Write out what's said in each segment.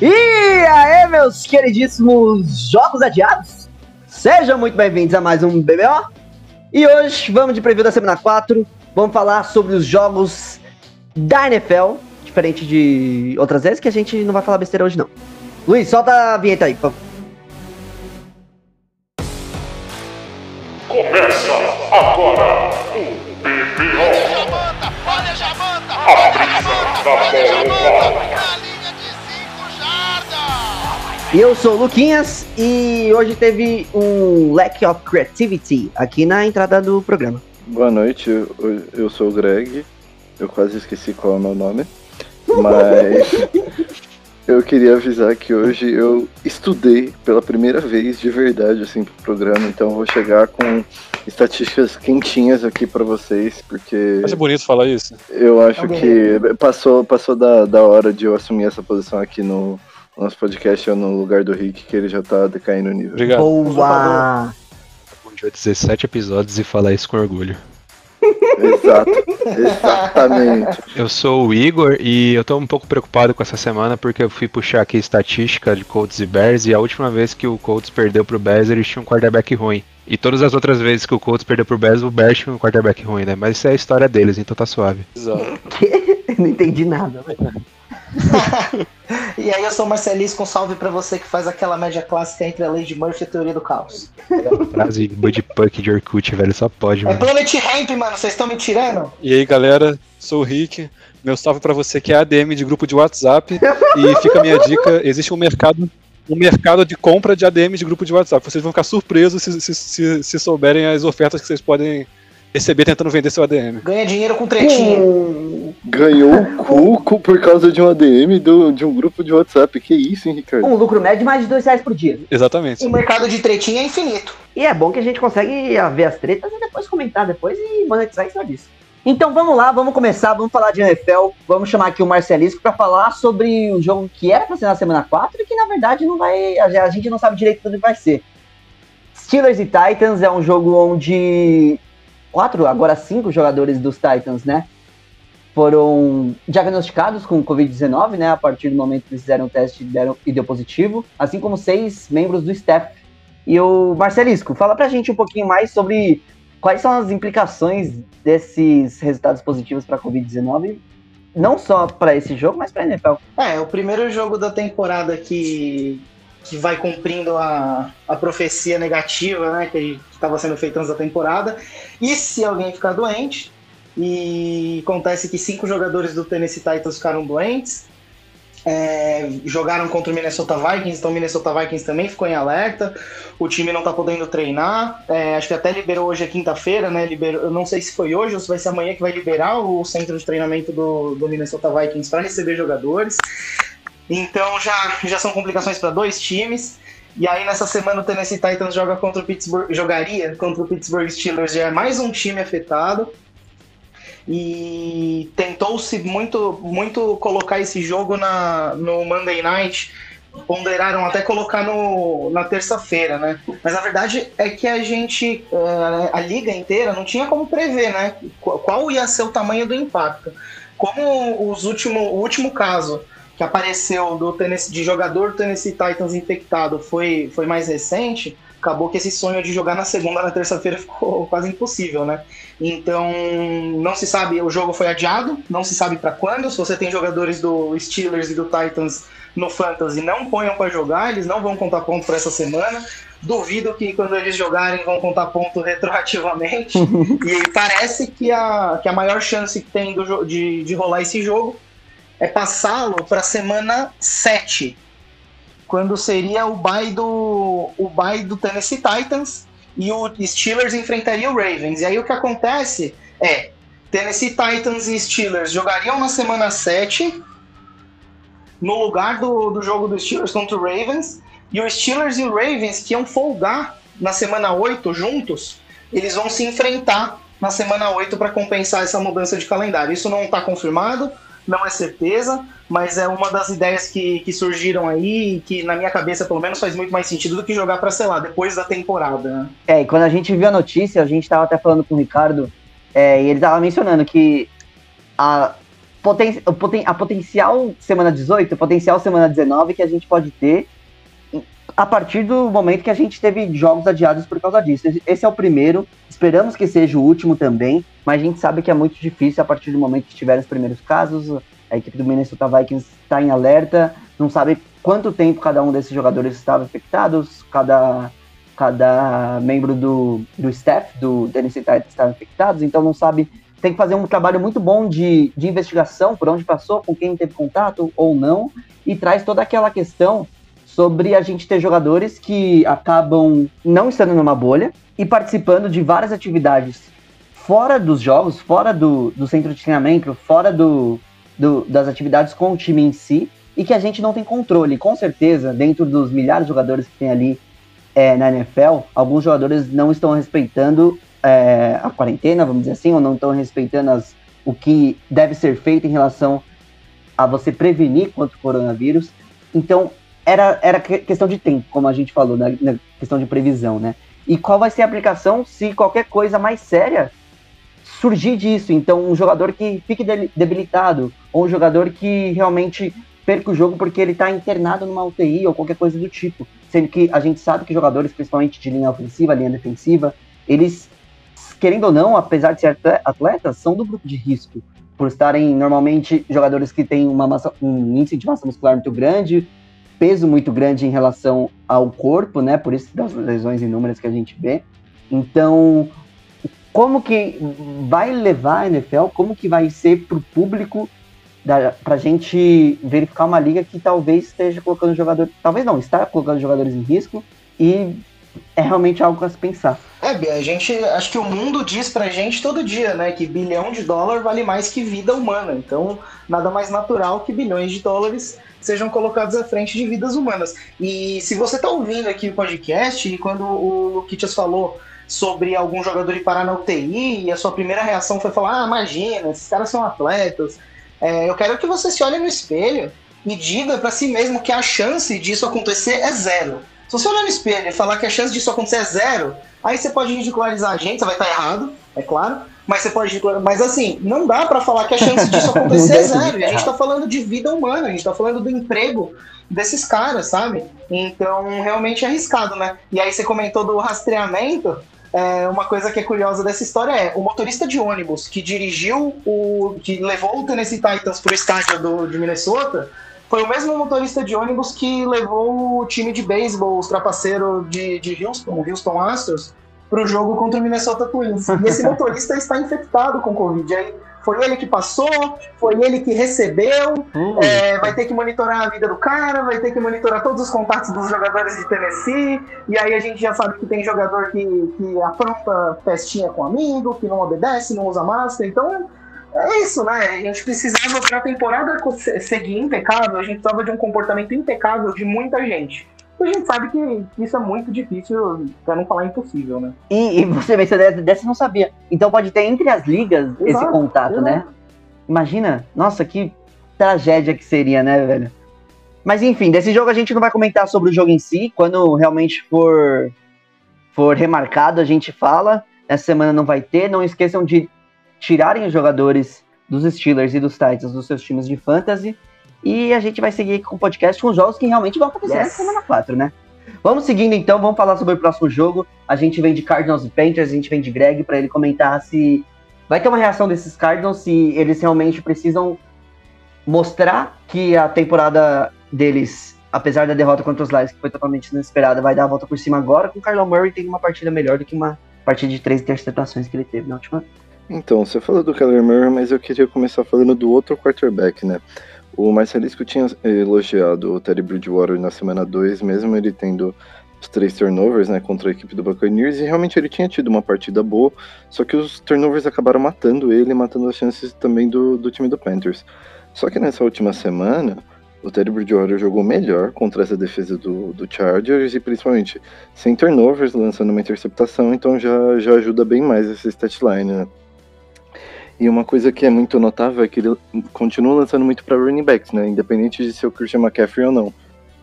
E aí, meus queridíssimos jogos adiados? Sejam muito bem-vindos a mais um BBO. E hoje vamos de preview da semana 4. Vamos falar sobre os jogos da NFL, diferente de outras vezes que a gente não vai falar besteira hoje não. Luiz, solta a vinheta aí, por favor. Começa agora o BBO. Jamanta, olha Jamanta, A olha Jamanta, da olha Jamanta, bola. na linha de 5 jardas. E eu sou o Luquinhas e hoje teve um lack of creativity aqui na entrada do programa. Boa noite, eu, eu sou o Greg. Eu quase esqueci qual é o meu nome. Mas eu queria avisar que hoje eu estudei pela primeira vez de verdade assim pro programa, então eu vou chegar com estatísticas quentinhas aqui pra vocês, porque Acho bonito falar isso. eu acho que passou, passou da, da hora de eu assumir essa posição aqui no nosso podcast, eu no lugar do Rick, que ele já tá decaindo o nível. Obrigado. Boa! De 17 episódios e falar isso com orgulho. Exato, exatamente. Eu sou o Igor e eu tô um pouco preocupado com essa semana porque eu fui puxar aqui estatística de Colts e Bears e a última vez que o Colts perdeu pro Bears eles tinham um quarterback ruim. E todas as outras vezes que o Colts perdeu pro Bears, o Bears tinha um quarterback ruim, né? Mas isso é a história deles, então tá suave. Exato. não entendi nada. E aí eu sou o Marcelisco, um salve pra você que faz aquela média clássica entre a lei de Murphy e a teoria do caos. Frase Budpuck de Orkut, velho, só pode, É mano. Planet Ramp, mano, vocês estão me tirando? E aí, galera, sou o Rick. Meu salve pra você que é ADM de grupo de WhatsApp. E fica a minha dica: existe um mercado, um mercado de compra de ADM de grupo de WhatsApp. Vocês vão ficar surpresos se, se, se, se souberem as ofertas que vocês podem receber tentando vender seu ADM. Ganha dinheiro com tretinha. Ganhou o cu por causa de um ADM do, de um grupo de WhatsApp. Que isso, hein, Ricardo? Um lucro médio de mais de dois reais por dia. Exatamente. O mercado de tretinha é infinito. E é bom que a gente consegue ver as tretas e depois comentar depois e monetizar em cima disso. Então vamos lá, vamos começar, vamos falar de NFL, vamos chamar aqui o Marcelisco para falar sobre o jogo que era para ser na semana 4 e que na verdade não vai, a a gente não sabe direito quando vai ser. Steelers e Titans é um jogo onde quatro, agora cinco jogadores dos Titans, né, foram diagnosticados com Covid-19, né, a partir do momento que fizeram o teste deram, e deu positivo, assim como seis membros do staff. E o Marcelisco, fala pra gente um pouquinho mais sobre quais são as implicações desses resultados positivos para a Covid-19, não só para esse jogo, mas para NFL. É, o primeiro jogo da temporada que, que vai cumprindo a, a profecia negativa, né, que estava sendo feita antes da temporada. E se alguém ficar doente, e acontece que cinco jogadores do Tennessee Titans ficaram doentes, é, jogaram contra o Minnesota Vikings, então o Minnesota Vikings também ficou em alerta. O time não tá podendo treinar. é, acho que até liberou hoje é quinta-feira, né? Liberou, eu não sei se foi hoje ou se vai ser amanhã que vai liberar o centro de treinamento do, do Minnesota Vikings para receber jogadores. Então já, já são complicações para dois times. E aí nessa semana o Tennessee Titans joga contra o Pittsburgh, jogaria contra o Pittsburgh Steelers, já é mais um time afetado. E tentou-se muito, muito colocar esse jogo na, no Monday Night. Ponderaram até colocar no, na terça-feira, né? Mas a verdade é que a gente, eh, a liga inteira, não tinha como prever, né? Qual ia ser o tamanho do impacto. Como os último, o último caso que apareceu do Tennessee, de jogador do Tennessee Titans infectado foi, foi mais recente, acabou que esse sonho de jogar na segunda na terça-feira ficou quase impossível, né? Então, não se sabe, o jogo foi adiado, não se sabe para quando. Se você tem jogadores do Steelers e do Titans no Fantasy, não ponham para jogar, eles não vão contar ponto para essa semana. Duvido que quando eles jogarem vão contar ponto retroativamente. e parece que a, que a maior chance que tem do, de, de rolar esse jogo é passá-lo para semana 7, quando seria o bye do o bye do Tennessee Titans e o Steelers enfrentaria o Ravens. E aí o que acontece é Tennessee Titans e Steelers jogariam na semana 7 no lugar do, do jogo do Steelers contra o Ravens e o Steelers e o Ravens que iam folgar na semana 8 juntos, eles vão se enfrentar na semana 8 para compensar essa mudança de calendário. Isso não está confirmado, não é certeza, mas é uma das ideias que, que surgiram aí que na minha cabeça pelo menos faz muito mais sentido do que jogar para sei lá, depois da temporada. né? É, e quando a gente viu a notícia, a gente tava até falando com o Ricardo, é, e ele tava mencionando que a poten, a potencial semana 18, potencial semana 19 que a gente pode ter a partir do momento que a gente teve jogos adiados por causa disso. Esse é o primeiro, esperamos que seja o último também, mas a gente sabe que é muito difícil a partir do momento que tiver os primeiros casos. A equipe do Minnesota Vikings está em alerta, não sabe quanto tempo cada um desses jogadores estava infectados, cada, cada membro do, do staff do Tennessee Titans estava infectados, então não sabe. Tem que fazer um trabalho muito bom de, de investigação por onde passou, com quem teve contato ou não, e traz toda aquela questão sobre a gente ter jogadores que acabam não estando numa bolha e participando de várias atividades fora dos jogos, fora do, do centro de treinamento, fora do, do, das atividades com o time em si, e que a gente não tem controle. Com certeza, dentro dos milhares de jogadores que tem ali é, na NFL, alguns jogadores não estão respeitando é, a quarentena, vamos dizer assim, ou não estão respeitando as, o que deve ser feito em relação a você prevenir contra o coronavírus. Então, era, era questão de tempo, como a gente falou, na, na, questão de previsão, né? E qual vai ser a aplicação se qualquer coisa mais séria surgir disso? Então, um jogador que fique debilitado, ou um jogador que realmente perca o jogo porque ele está internado numa UTI ou qualquer coisa do tipo. Sendo que a gente sabe que jogadores, principalmente de linha ofensiva, linha defensiva, eles, querendo ou não, apesar de ser atletas, são do grupo de risco. Por estarem normalmente jogadores que têm uma massa, um índice de massa muscular muito grande, peso muito grande em relação ao corpo, né? Por isso das lesões inúmeras que a gente vê. Então, como que vai levar a NFL? Como que vai ser para o público para a gente verificar uma liga que talvez esteja colocando jogadores, talvez não, está colocando jogadores em risco e é realmente algo a se pensar. É, a gente, acho que o mundo diz pra gente todo dia, né, que bilhão de dólar vale mais que vida humana. Então, nada mais natural que bilhões de dólares sejam colocados à frente de vidas humanas. E se você está ouvindo aqui o podcast, e quando o Kitias falou sobre algum jogador ir parar na UTI, e a sua primeira reação foi falar: ah, imagina, esses caras são atletas. É, eu quero que você se olhe no espelho e diga para si mesmo que a chance disso acontecer é zero. Se você olhar no espelho e falar que a chance disso acontecer é zero, aí você pode ridicularizar a gente, você vai estar errado, é claro. Mas você pode. Mas assim, não dá para falar que a chance disso acontecer é zero. A gente tá falando de vida humana, a gente tá falando do emprego desses caras, sabe? Então, realmente é arriscado, né? E aí você comentou do rastreamento. É, uma coisa que é curiosa dessa história é o motorista de ônibus que dirigiu o. que levou o Tennessee Titans pro estádio do, de Minnesota foi o mesmo motorista de ônibus que levou o time de beisebol, os trapaceiros de, de Houston, o Houston Astros, para o jogo contra o Minnesota Twins. E esse motorista está infectado com Covid. Aí foi ele que passou, foi ele que recebeu, hum. é, vai ter que monitorar a vida do cara, vai ter que monitorar todos os contatos dos jogadores de Tennessee, e aí a gente já sabe que tem jogador que, que apronta festinha com amigo, que não obedece, não usa máscara, então é isso, né? A gente precisava para a temporada seguir impecável, a gente precisava de um comportamento impecável de muita gente a gente sabe que isso é muito difícil, pra não falar impossível, né? E, e você vê, você dessa não sabia. Então pode ter entre as ligas exato, esse contato, exato. né? Imagina, nossa, que tragédia que seria, né, velho? Mas enfim, desse jogo a gente não vai comentar sobre o jogo em si. Quando realmente for, for remarcado, a gente fala. Essa semana não vai ter. Não esqueçam de tirarem os jogadores dos Steelers e dos Titans dos seus times de fantasy e a gente vai seguir com o podcast com os jogos que realmente vão acontecer yes. na semana 4, né? Vamos seguindo então, vamos falar sobre o próximo jogo. A gente vem de Cardinals e Panthers, a gente vem de Greg para ele comentar se vai ter uma reação desses Cardinals, se eles realmente precisam mostrar que a temporada deles, apesar da derrota contra os Lions, que foi totalmente inesperada, vai dar a volta por cima agora, com o Carlão Murray tem uma partida melhor do que uma partida de três interceptações que ele teve na última. Então, você falou do Kyler Murray, mas eu queria começar falando do outro quarterback, né? O Marcelisco tinha elogiado o Terry Bridgewater na semana 2, mesmo ele tendo os três turnovers né, contra a equipe do Buccaneers, e realmente ele tinha tido uma partida boa, só que os turnovers acabaram matando ele, matando as chances também do, do time do Panthers. Só que nessa última semana, o Terry Bridgewater jogou melhor contra essa defesa do, do Chargers, e principalmente sem turnovers, lançando uma interceptação, então já, já ajuda bem mais essa statline, né? E uma coisa que é muito notável é que ele continua lançando muito para running backs, né? Independente de ser o Christian McCaffrey ou não.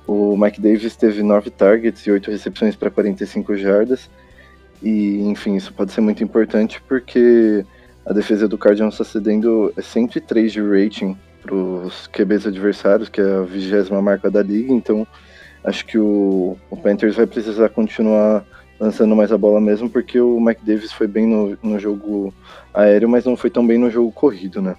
O Mike Davis teve 9 targets e 8 recepções para 45 jardas. E, enfim, isso pode ser muito importante porque a defesa do Cardinals está cedendo 103 de rating para os QBs adversários, que é a vigésima marca da liga, então acho que o, o Panthers vai precisar continuar lançando mais a bola mesmo, porque o Mike Davis foi bem no, no jogo aéreo, mas não foi tão bem no jogo corrido, né?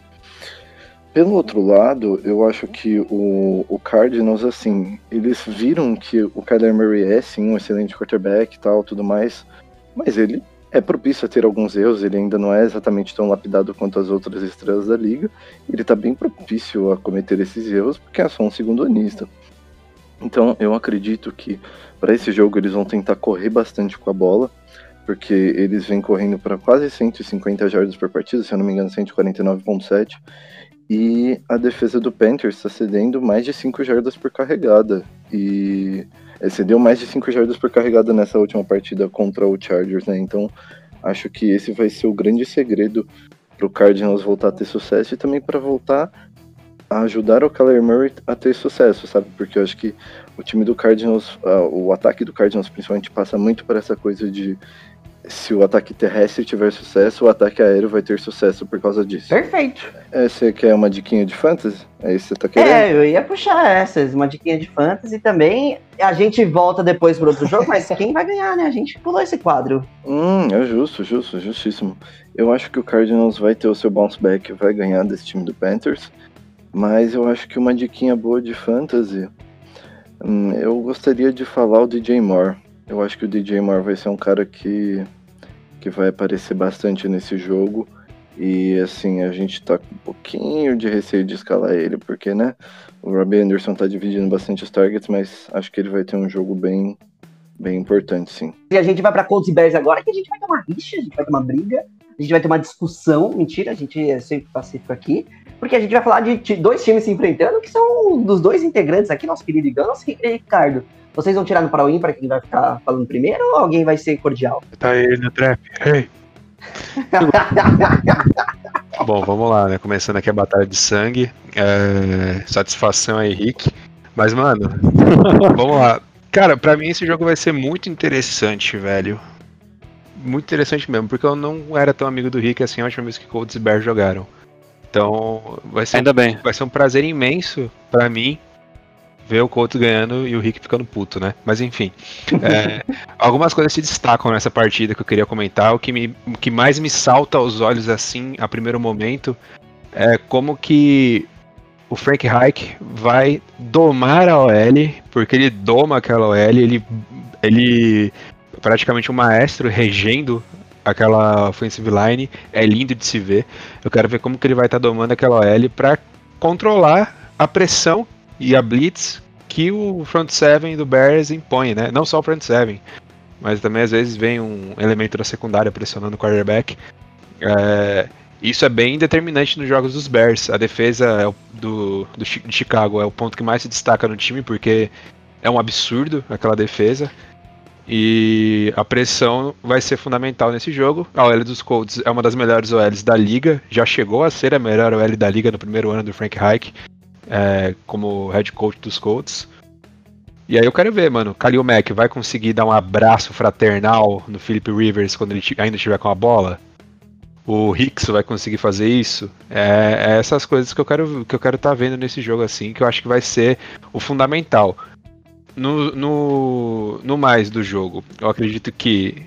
Pelo outro lado, eu acho que o, o Cardinals, assim, eles viram que o Kyler Murray é, sim, um excelente quarterback e tal, tudo mais, mas ele é propício a ter alguns erros, ele ainda não é exatamente tão lapidado quanto as outras estrelas da liga, ele tá bem propício a cometer esses erros, porque é só um segundo anista. Então, eu acredito que para esse jogo eles vão tentar correr bastante com a bola, porque eles vêm correndo para quase 150 jardas por partida, se eu não me engano, 149.7. E a defesa do Panthers está cedendo mais de 5 jardas por carregada. E é, cedeu mais de 5 jardas por carregada nessa última partida contra o Chargers, né? Então acho que esse vai ser o grande segredo para o Cardinals voltar a ter sucesso e também para voltar a ajudar o Kyler Murray a ter sucesso, sabe? Porque eu acho que o time do Cardinals, uh, o ataque do Cardinals principalmente passa muito por essa coisa de se o ataque terrestre tiver sucesso, o ataque aéreo vai ter sucesso por causa disso. Perfeito. É, você quer uma diquinha de fantasy? É isso que você tá querendo? É, eu ia puxar essas, uma diquinha de fantasy também. A gente volta depois pro outro jogo, mas quem vai ganhar, né? A gente pulou esse quadro. Hum, é justo, justo, justíssimo. Eu acho que o Cardinals vai ter o seu bounce back, vai ganhar desse time do Panthers. Mas eu acho que uma diquinha boa de fantasy. Hum, eu gostaria de falar o DJ Moore. Eu acho que o DJ Moore vai ser um cara que, que vai aparecer bastante nesse jogo. E assim, a gente tá com um pouquinho de receio de escalar ele, porque né? O Robbie Anderson tá dividindo bastante os targets, mas acho que ele vai ter um jogo bem, bem importante, sim. E a gente vai pra Colts e Bears agora, que a gente vai ter uma rixa, a gente vai ter uma briga, a gente vai ter uma discussão. Mentira, a gente é sempre pacífico aqui. Porque a gente vai falar de dois times se enfrentando, que são dos dois integrantes aqui, nosso querido Gans e Ricardo. Vocês vão tirar no para o ímpar quem vai ficar falando primeiro ou alguém vai ser cordial? Tá aí no trap. Hey. Bom, vamos lá, né? Começando aqui a batalha de sangue. É, Satisfação aí, Rick. Mas, mano, vamos lá. Cara, pra mim esse jogo vai ser muito interessante, velho. Muito interessante mesmo, porque eu não era tão amigo do Rick assim a última vez que Colts e Bears jogaram. Então, vai ser, Ainda bem. vai ser um prazer imenso pra mim ver o Colts ganhando e o Rick ficando puto, né? Mas enfim. É, algumas coisas se destacam nessa partida que eu queria comentar. O que, me, o que mais me salta aos olhos assim, a primeiro momento, é como que o Frank Reich vai domar a OL, porque ele doma aquela OL, ele, ele praticamente um maestro regendo aquela offensive line, é lindo de se ver. Eu quero ver como que ele vai estar domando aquela OL para controlar a pressão e a blitz que o front seven do Bears impõe, né? Não só o front seven, mas também às vezes vem um elemento da secundária pressionando o quarterback. É, isso é bem determinante nos jogos dos Bears. A defesa é o- do, do de Chicago é o ponto que mais se destaca no time, porque é um absurdo aquela defesa. E a pressão vai ser fundamental nesse jogo. A OL dos Colts é uma das melhores OLs da liga, já chegou a ser a melhor OL da liga no primeiro ano do Frank Reich, é, como head coach dos Colts. E aí eu quero ver, mano, Kalil Mack vai conseguir dar um abraço fraternal no Philip Rivers quando ele ainda estiver com a bola? O Hicks vai conseguir fazer isso? É, é essas coisas que eu quero que eu quero estar vendo nesse jogo assim, que eu acho que vai ser o fundamental. No, no, no mais do jogo, eu acredito que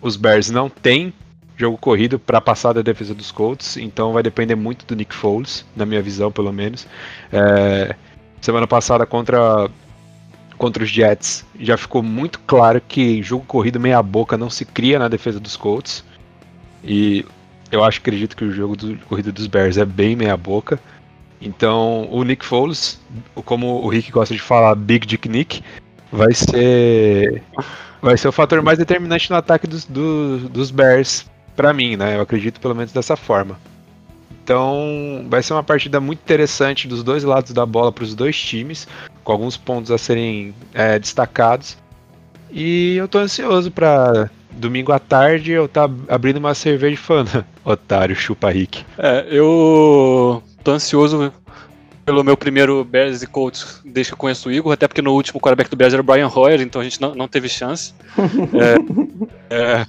os Bears não têm jogo corrido para passar da defesa dos Colts, então vai depender muito do Nick Foles, na minha visão, pelo menos. É, semana passada contra contra os Jets já ficou muito claro que jogo corrido meia boca não se cria na defesa dos Colts. E eu acho acredito que o jogo do corrido dos Bears é bem meia boca. Então, o Nick Foles, como o Rick gosta de falar, Big Dick Nick, vai ser vai ser o fator mais determinante no ataque dos, do- dos Bears pra mim, né? Eu acredito pelo menos dessa forma. Então, vai ser uma partida muito interessante dos dois lados da bola para os dois times, com alguns pontos a serem é, destacados. E eu tô ansioso pra domingo à tarde eu tá abrindo uma cerveja fana. Otário, chupa Rick. É, eu tô ansioso pelo meu primeiro Bears e Colts desde que eu conheço o Igor, até porque no último quarterback do Bears era o Brian Hoyer, então a gente não, não teve chance. É, é,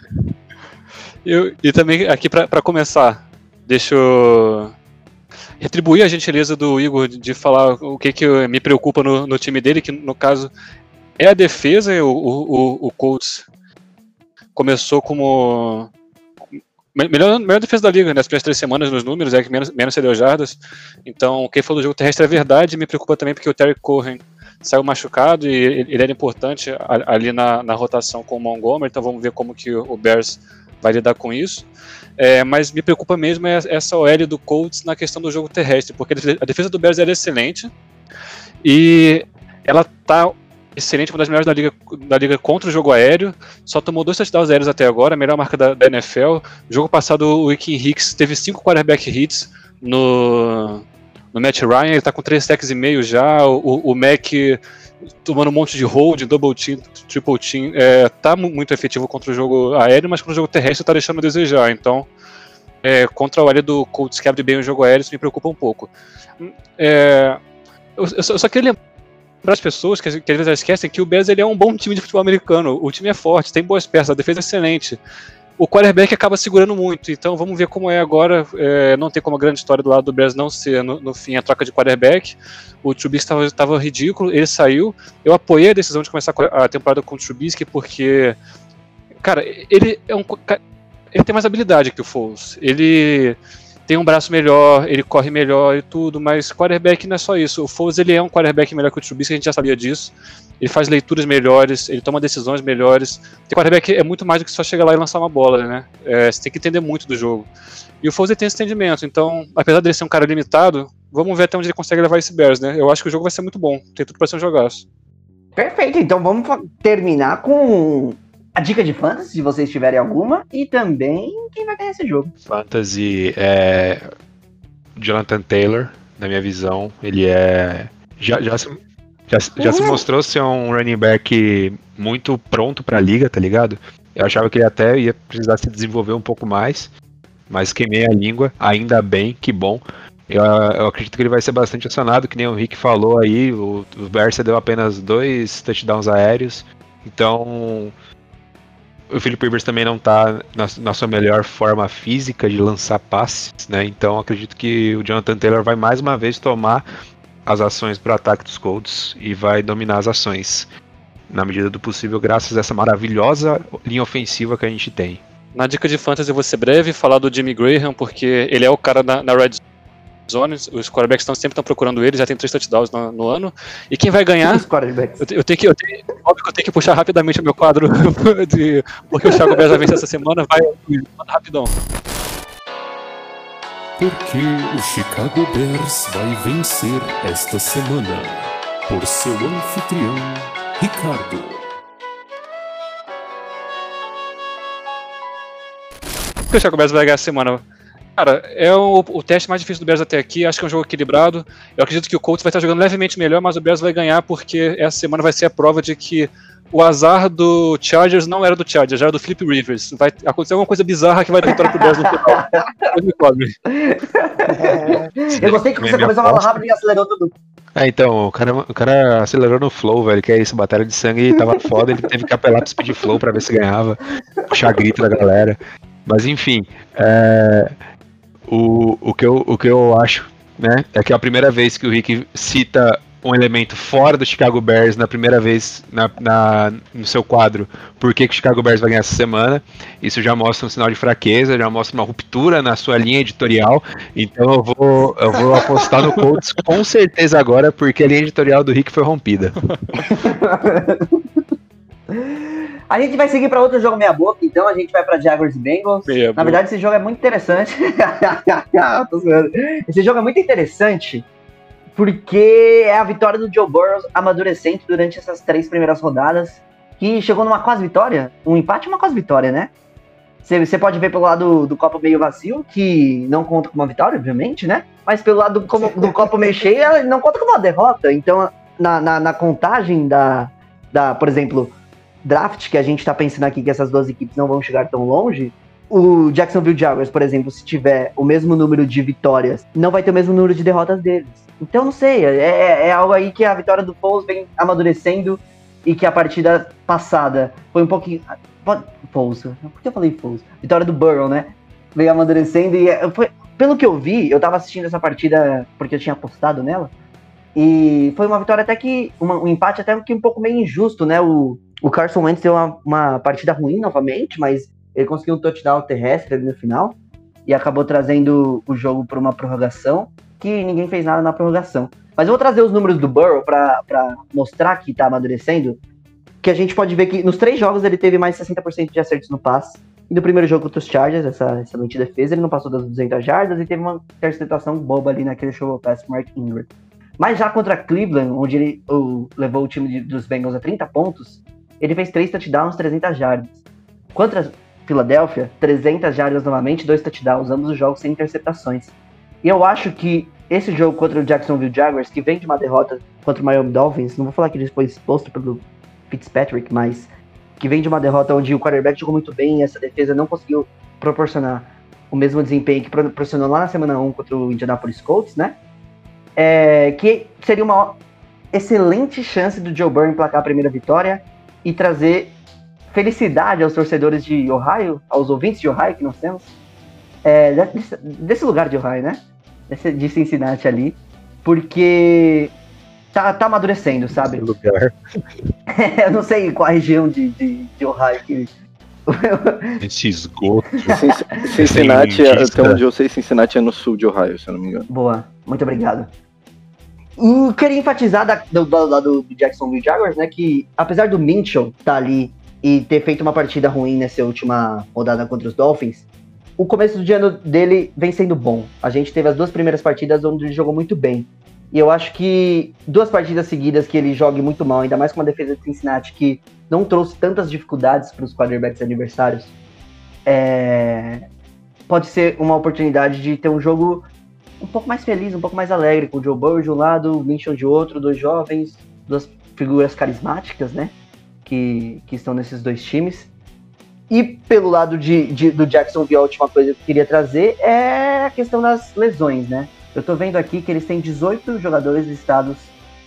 eu- e também aqui pra começar, deixa eu retribuir a gentileza do Igor de, de falar o que, que me preocupa no, no time dele, que no caso é a defesa. O, o, o Colts começou como melhor, melhor defesa da liga nas primeiras três semanas nos números, é que menos, menos cedeu jardas. Então, quem falou do jogo terrestre é verdade. Me preocupa também porque o Terry Cohen saiu machucado e ele era importante ali na, na rotação com o Montgomery. Então, vamos ver como que o Bears vai lidar com isso. É, mas me preocupa mesmo é essa OL do Colts na questão do jogo terrestre, porque a defesa do Bears era excelente e ela tá excelente, uma das melhores da liga, da liga contra o jogo aéreo. Só tomou dois touchdowns aéreos até agora, a melhor marca da, da NFL. Jogo passado, o Ikin Hicks teve cinco quarterback hits no, no Matt Ryan, ele tá com três sacks e meio já. O, o Mac tomando um monte de hold, double team, triple team. É, tá mu- muito efetivo contra o jogo aéreo, mas contra o jogo terrestre tá deixando a desejar. Então, é, contra o área do Colts que abre bem o jogo aéreo, isso me preocupa um pouco. É, eu, eu só, eu só queria lembrar as pessoas que, que às vezes esquecem que o Bears ele é um bom time de futebol americano. O time é forte, tem boas peças, a defesa é excelente. O quarterback acaba segurando muito, então vamos ver como é agora. É, não tem como a grande história do lado do Bears não ser, no, no fim, a troca de quarterback. O Trubisky estava ridículo, ele saiu. Eu apoiei a decisão de começar a temporada com o Trubisky porque, cara, ele é um. Ele tem mais habilidade que o Foles. Ele tem um braço melhor, ele corre melhor e tudo, mas quarterback não é só isso. O Foles ele é um quarterback melhor que o Trubisky, a gente já sabia disso. Ele faz leituras melhores, ele toma decisões melhores. Ter quarterback é muito mais do que só chegar lá e lançar uma bola, né? É, você tem que entender muito do jogo. E o Foles tem esse entendimento, então, apesar dele ser um cara limitado, vamos ver até onde ele consegue levar esse Bears, né? Eu acho que o jogo vai ser muito bom, tem tudo pra ser um jogaço. Perfeito, então vamos terminar com a dica de fantasy, se vocês tiverem alguma, e também quem vai ganhar esse jogo. Fantasy é. Jonathan Taylor, na minha visão, ele é. Já, já, se, já, já se mostrou ser um running back muito pronto pra liga, tá ligado? Eu achava que ele até ia precisar se desenvolver um pouco mais, mas queimei a língua, ainda bem, que bom. Eu, eu acredito que ele vai ser bastante acionado, que nem o Rick falou aí, o, o Bears deu apenas dois touchdowns aéreos, então o Philip Rivers também não tá na, na sua melhor forma física de lançar passes, né? Então acredito que o Jonathan Taylor vai mais uma vez tomar as ações para o ataque dos Colts e vai dominar as ações na medida do possível, graças a essa maravilhosa linha ofensiva que a gente tem. Na dica de fantasy eu vou ser breve, falar do Jimmy Graham, porque ele é o cara na, na red zone, os quarterbacks estão, sempre estão procurando ele, já tem três touchdowns no, no ano. E quem vai ganhar Os quarterbacks. Eu, eu tenho que, eu tenho, óbvio que eu tenho que puxar rapidamente o meu quadro, de, porque o Thiago Bears vai vencer essa semana, vai manda rapidão. Porque o Chicago Bears vai vencer esta semana. Por seu anfitrião, Ricardo. Porque o Thiago Bears vai ganhar essa semana. Cara, é o, o teste mais difícil do Bears até aqui, acho que é um jogo equilibrado. Eu acredito que o Colts vai estar jogando levemente melhor, mas o Bears vai ganhar porque essa semana vai ser a prova de que o azar do Chargers não era do Chargers, era do Flip Rivers. Vai acontecer alguma coisa bizarra que vai dar vitória pro Bears no final. Me cobre. Eu gostei que você começou a falar rápido e acelerou tudo. É, então, o cara, o cara acelerou no flow, velho, que é isso, batalha de sangue tava foda, ele teve que apelar pro speed flow pra ver se ganhava, puxar grito da galera. Mas enfim, é, o, o, que eu, o que eu acho, né, é que é a primeira vez que o Rick cita um elemento fora do Chicago Bears na primeira vez na, na- no seu quadro por que, que o Chicago Bears vai ganhar essa semana. Isso já mostra um sinal de fraqueza, já mostra uma ruptura na sua linha editorial. Então eu vou, eu vou apostar no Colts com certeza agora, porque a linha editorial do Rick foi rompida. A gente vai seguir para outro jogo meia boca, então a gente vai para Jaguars e Bengals. Meia Na boca. verdade, esse jogo é muito interessante. Esse jogo é muito interessante porque é a vitória do Joe Burrow amadurecendo durante essas três primeiras rodadas, que chegou numa quase vitória. Um empate e uma quase vitória, né? Você você pode ver pelo lado do copo meio vazio, que não conta com uma vitória, obviamente, né? Mas pelo lado do, como- do copo meio cheio, ela não conta com uma derrota. Então, na, na, na contagem da, da, por exemplo, draft, que a gente tá pensando aqui que essas duas equipes não vão chegar tão longe, o Jacksonville Jaguars, por exemplo, se tiver o mesmo número de vitórias, não vai ter o mesmo número de derrotas deles. Então, não sei, é, é- é algo aí que a vitória do Foles vem amadurecendo e que a partida passada foi um pouquinho... Pode- Foles, por que eu falei Foles? Vitória do Burrow, né? Veio amadurecendo e é- foi, pelo que eu vi, eu tava assistindo essa partida porque eu tinha apostado nela. E foi uma vitória até que. uma- um empate até que um pouco meio injusto, né? O, o Carson Wentz deu uma, uma partida ruim novamente, mas ele conseguiu um touchdown terrestre ali no final. E acabou trazendo o jogo para uma prorrogação, que ninguém fez nada na prorrogação. Mas eu vou trazer os números do Burrow para mostrar que tá amadurecendo. Que a gente pode ver que nos três jogos ele teve mais 60% de acertos no passe. E no primeiro jogo contra os Chargers, essa excelente defesa, ele não passou das 200 jardas e teve uma interceptação boba ali naquele show pass Mark Ingram. Mas já contra Cleveland, onde ele o- levou o time de- dos Bengals a 30 pontos, ele fez três touchdowns, 300 jardas. Contra Filadélfia, 300 jardas novamente, dois touchdowns, ambos os jogos sem interceptações. E eu acho que esse jogo contra o Jacksonville Jaguars, que vem de uma derrota contra o Miami Dolphins, não vou falar que ele foi exposto pelo Fitzpatrick, mas que vem de uma derrota onde o quarterback jogou muito bem e essa defesa não conseguiu proporcionar o mesmo desempenho que proporcionou lá na semana 1 contra o Indianapolis Colts, né? É, que seria uma excelente chance do Joe Burrow emplacar a primeira vitória e trazer felicidade aos torcedores de Ohio, aos ouvintes de Ohio que nós temos, é, desse, desse lugar de Ohio, né? Desse, de Cincinnati ali, porque tá, tá amadurecendo, sabe? lugar. Eu não sei qual a região de, de, de Ohio que. Esse esgoto. Cin- Cincinnati, é- até onde eu sei, Cincinnati é no sul de Ohio, se eu não me engano. Boa, muito obrigado. E queria enfatizar da- do, do do Jacksonville Jaguars, né, que apesar do Minchel estar ali e ter feito uma partida ruim nessa última rodada contra os Dolphins, o começo do ano dele vem sendo bom. A gente teve as duas primeiras partidas onde ele jogou muito bem. E eu acho que duas partidas seguidas que ele jogue muito mal, ainda mais com uma defesa de Cincinnati que não trouxe tantas dificuldades para os quarterbacks adversários, é, pode ser uma oportunidade de ter um jogo um pouco mais feliz, um pouco mais alegre, com o Joe Burrow de um lado, o Minchon de outro, dois jovens, duas figuras carismáticas, né? Que, que estão nesses dois times. E pelo lado de, de- do Jacksonville, a última coisa que eu queria trazer é a questão das lesões, né? Eu tô vendo aqui que eles têm 18 jogadores listados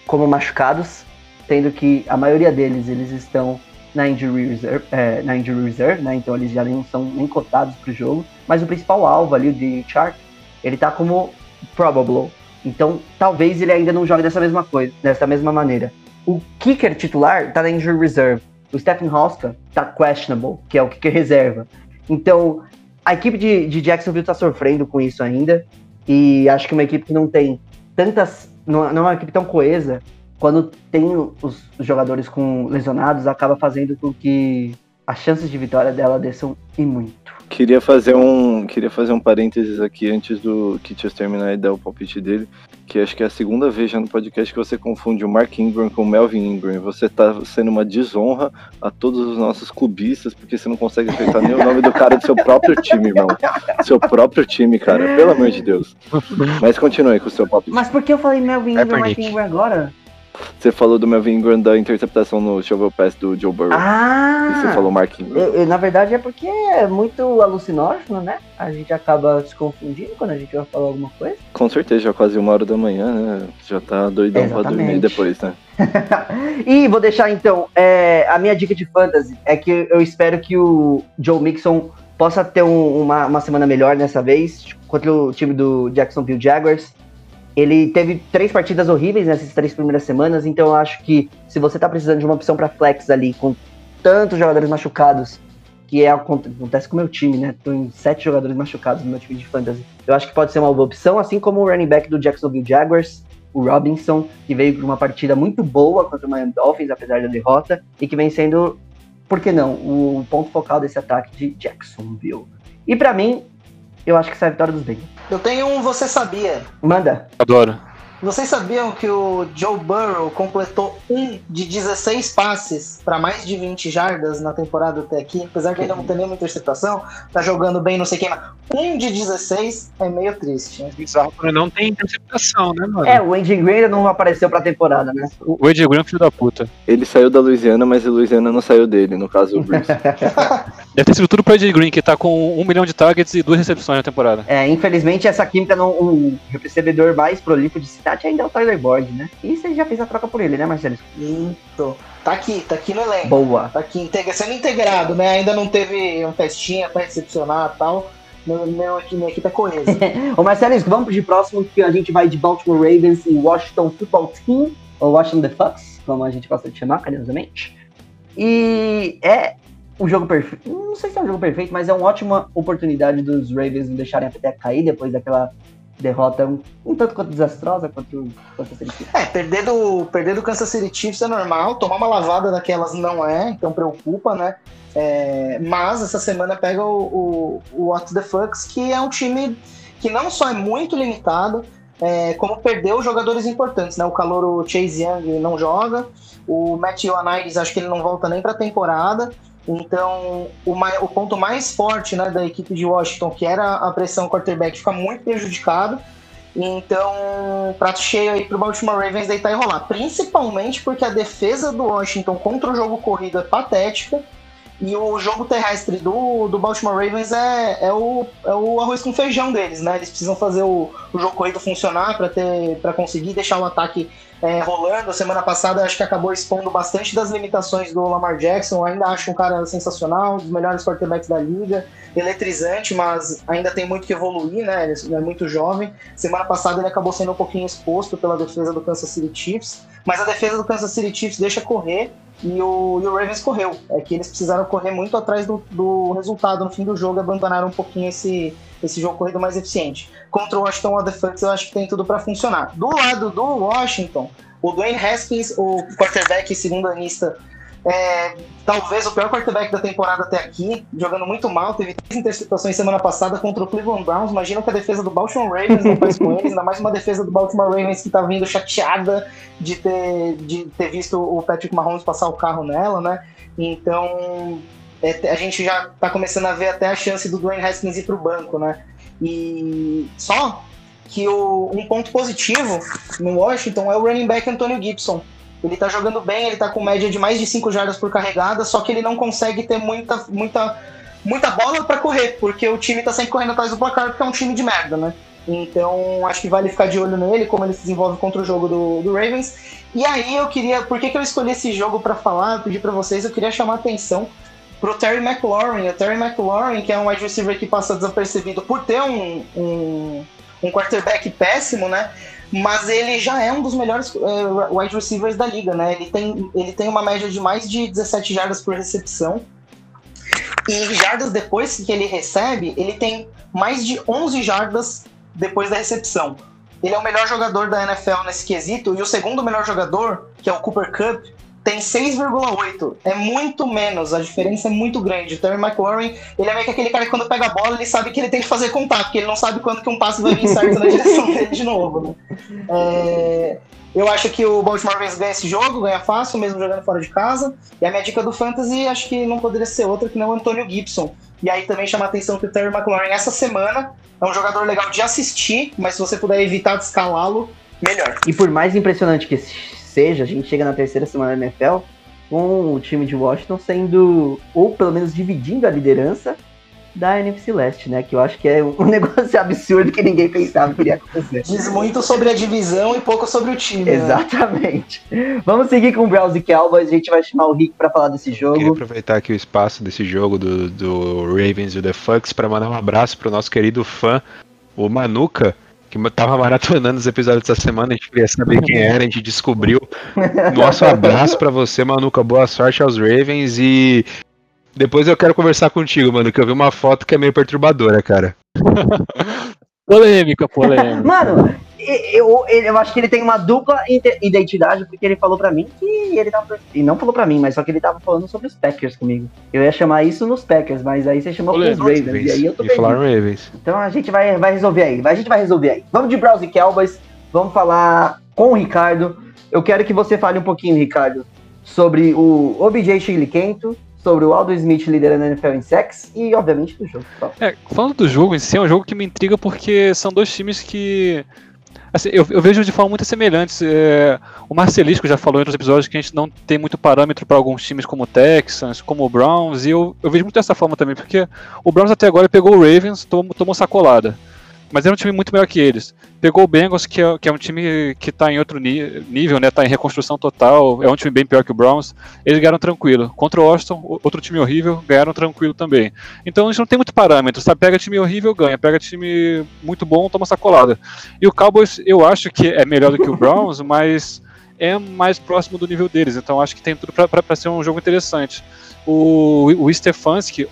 como machucados, tendo que a maioria deles eles estão na injury reserve, é, na injury reserve né? Então eles já não são nem cotados pro jogo. Mas o principal alvo ali, o de Chart, ele tá como probable. Então, talvez ele ainda não jogue dessa mesma coisa, dessa mesma maneira. O kicker titular tá na injury reserve. O Stephen Hoska tá questionable, que é o kicker reserva. Então, a equipe de, de Jacksonville tá sofrendo com isso ainda. E acho que uma equipe que não tem tantas. Não, é uma equipe tão coesa, quando tem os jogadores com lesionados, acaba fazendo com que as chances de vitória dela desçam e muito. Queria fazer um, queria fazer um parênteses aqui antes do Kitchers terminar e dar o palpite dele, que acho que é a segunda vez já no podcast que você confunde o Mark Ingram com o Melvin Ingram. Você tá sendo uma desonra a todos os nossos clubistas, porque você não consegue acertar nem o nome do cara do seu próprio time, irmão. Seu próprio time, cara, pelo amor de Deus. Mas continue com o seu palpite. Mas por que eu falei Melvin Ingram, Kaepernick. Mark Ingram agora? Você falou do Melvin Ingram da interceptação no shovel pass do Joe Burrow. Ah! E você falou Mark Ingram. Na verdade é porque é muito alucinógeno, né? A gente acaba se confundindo quando a gente vai falar alguma coisa. Com certeza, já quase uma hora da manhã, né? Já tá doidão pra dormir Exatamente. depois, né? e vou deixar então, é, a minha dica de fantasy é que eu espero que o Joe Mixon possa ter um- uma, uma semana melhor dessa vez contra o time do Jacksonville Jaguars. Ele teve três partidas horríveis nessas três primeiras semanas, então eu acho que se você tá precisando de uma opção para flex ali, com tantos jogadores machucados, que é acontece com o meu time, né? Tem sete jogadores machucados no meu time de fantasy. Eu acho que pode ser uma boa opção, assim como o running back do Jacksonville Jaguars, o Robinson, que veio com uma partida muito boa contra o Miami Dolphins, apesar da derrota, e que vem sendo, por que não, o ponto focal desse ataque de Jacksonville. E pra mim, eu acho que essa é a vitória dos Bengals. Eu tenho um Você Sabia. Manda. Adoro. Vocês sabiam que o Joe Burrow completou um de 16 passes para mais de 20 jardas na temporada até aqui? Apesar de ainda não ter nenhuma interceptação, tá jogando bem, não sei quem, mas um de 16 é meio triste. né? Bizarro quando não tem interceptação, né, mano? É, o Andy Green ainda não apareceu pra temporada, né? O Ed Graham, filho da puta. Ele saiu da Louisiana, mas a Louisiana não saiu dele, no caso o Bruce. Deve ter sido tudo pro Ed Green, que tá com um milhão de targets e duas recepções na temporada. É, infelizmente, essa química, não, o recebedor mais prolífico de cidade ainda é o Tyler Boyd, né? E você já fez a troca por ele, né, Marcelo? Então, tá aqui, tá aqui no elenco. Boa. Tá aqui sendo integrado, né? Ainda não teve um testinho pra recepcionar e tal. Meu, meu, minha equipe é coesa. Ô Marcelo, vamos de próximo, que a gente vai de Baltimore Ravens e Washington Football Team, ou Washington The Fox, como a gente gosta de chamar, carinhosamente. E é um jogo perfeito. Não sei se é um jogo perfeito, mas é uma ótima oportunidade dos Ravens não deixarem a peteca cair depois daquela derrota um, um tanto quanto desastrosa contra o Kansas City Chiefs. É, perder do, perder do Kansas City Chiefs é normal, tomar uma lavada daquelas não é, então preocupa, né? É, mas essa semana pega o, o, o What the Fucks, que é um time que não só é muito limitado, é, como perdeu jogadores importantes, né? O calor Chase Young não joga, o Matt Ioannidis acho que ele não volta nem para a temporada. Então, o, mai- o ponto mais forte né, da equipe de Washington, que era a pressão quarterback, fica muito prejudicado. Então, prato cheio aí pro Baltimore Ravens deitar e rolar. Principalmente porque a defesa do Washington contra o jogo corrido é patética. E o jogo terrestre do, do Baltimore Ravens é, é, o, é o arroz com feijão deles, né? Eles precisam fazer o, o jogo corrido funcionar para conseguir deixar o ataque é, rolando. Semana passada acho que acabou expondo bastante das limitações do Lamar Jackson. Ainda acho um cara sensacional, um dos melhores quarterbacks da liga, eletrizante, mas ainda tem muito que evoluir, né? Ele é muito jovem. Semana passada ele acabou sendo um pouquinho exposto pela defesa do Kansas City Chiefs, mas a defesa do Kansas City Chiefs deixa correr e o, e o Ravens correu. É que eles precisaram correr muito atrás do, do resultado no fim do jogo abandonaram um pouquinho esse, esse jogo corrido mais eficiente. Contra o Washington Wildcats eu acho que tem tudo para funcionar. Do lado do Washington, o Dwayne Haskins, o quarterback segundo anista, é, talvez o pior quarterback da temporada até aqui, jogando muito mal, teve três interceptações semana passada contra o Cleveland Browns. Imagina que a defesa do Baltimore Ravens não faz com eles, ainda mais uma defesa do Baltimore Ravens que tá vindo chateada de ter, de ter visto o Patrick Mahomes passar o carro nela, né? Então é, a gente já tá começando a ver até a chance do Dwayne Haskins ir pro banco, né? E só que o, um ponto positivo no Washington é o running back Antonio Gibson. Ele tá jogando bem, ele tá com média de mais de 5 jardas por carregada, só que ele não consegue ter muita, muita, muita bola para correr, porque o time tá sempre correndo atrás do placar, porque é um time de merda, né? Então acho que vale ficar de olho nele, como ele se desenvolve contra o jogo do, do Ravens. E aí eu queria, por que, que eu escolhi esse jogo para falar? Eu pedi para vocês, eu queria chamar a atenção pro Terry McLaurin. O Terry McLaurin, que é um wide receiver que passa desapercebido por ter um, um, um quarterback péssimo, né? Mas ele já é um dos melhores uh, wide receivers da liga, né? Ele tem, ele tem uma média de mais de 17 jardas por recepção. E jardas depois que ele recebe, ele tem mais de 11 jardas depois da recepção. Ele é o melhor jogador da NFL nesse quesito, e o segundo melhor jogador, que é o Cooper Cup, tem 6,8. É muito menos, a diferença é muito grande. O Terry McLaurin, ele é meio que aquele cara que quando pega a bola, ele sabe que ele tem que fazer contato, porque ele não sabe quando que um passe vai vir certo na direção dele de novo. Né? É, eu acho que o Baltimore Ravens ganha esse jogo, ganha fácil, mesmo jogando fora de casa. E a minha dica do Fantasy, acho que não poderia ser outra que não o Antônio Gibson. E aí também chama a atenção que o Terry McLaurin, essa semana, é um jogador legal de assistir, mas se você puder evitar de escalá-lo, melhor. E por mais impressionante que seja, a gente chega na terceira semana da NFL com o time de Washington sendo, ou pelo menos dividindo a liderança da NFC Leste, né? Que eu acho que é um negócio absurdo que ninguém pensava que iria acontecer. Diz muito sobre a divisão e pouco sobre o time. né? Exatamente. Vamos seguir com o Browns e Cowboys. A gente vai chamar o Rick para falar desse Queria jogo. aproveitar aqui o espaço desse jogo do, do Ravens e o The Fucks para mandar um abraço pro nosso querido fã, o Manuka, que tava maratonando os episódios dessa semana, a gente queria saber quem era, a gente descobriu. Nosso abraço para você, Manuka, boa sorte aos Ravens e depois eu quero conversar contigo, mano, que eu vi uma foto que é meio perturbadora, cara. Polêmica, polêmica. Mano, eu, eu, eu acho que ele tem uma dupla identidade, porque ele falou pra mim que ele tava. E não falou pra mim, mas só que ele tava falando sobre os Packers comigo. Eu ia chamar isso nos Packers, mas aí você chamou com os Polêmico. Ravens. E aí eu tô E. Ravens. Então a gente vai, vai resolver aí. A gente vai resolver aí. Vamos de Browns e Cowboys. Vamos falar com o Ricardo. Eu quero que você fale um pouquinho, Ricardo, sobre o OBJ Chile Quento, sobre o Aldo Smith liderando a NFL em sex e, obviamente, do jogo. Só. É, falando do jogo em si, é um jogo que me intriga porque são dois times que. Assim, eu, eu vejo de forma muito semelhantes. É, o Marcelisco já falou em outros episódios que a gente não tem muito parâmetro para alguns times como o Texans, como o Browns, e eu, eu vejo muito dessa forma também, porque o Browns até agora pegou o Ravens, tomou, tomou sacolada. Mas era um time muito melhor que eles. Pegou o Bengals, que é, que é um time que está em outro nível, né? Tá em reconstrução total, é um time bem pior que o Browns. Eles ganharam tranquilo. Contra o o- outro time horrível, ganharam tranquilo também. Então a gente não tem muito parâmetro, sabe? Pega time horrível, ganha. Pega time muito bom, toma sacolada. E o Cowboys, eu acho que é melhor do que o Browns, mas é mais próximo do nível deles. Então acho que tem tudo para ser um jogo interessante. O, o Stefanski,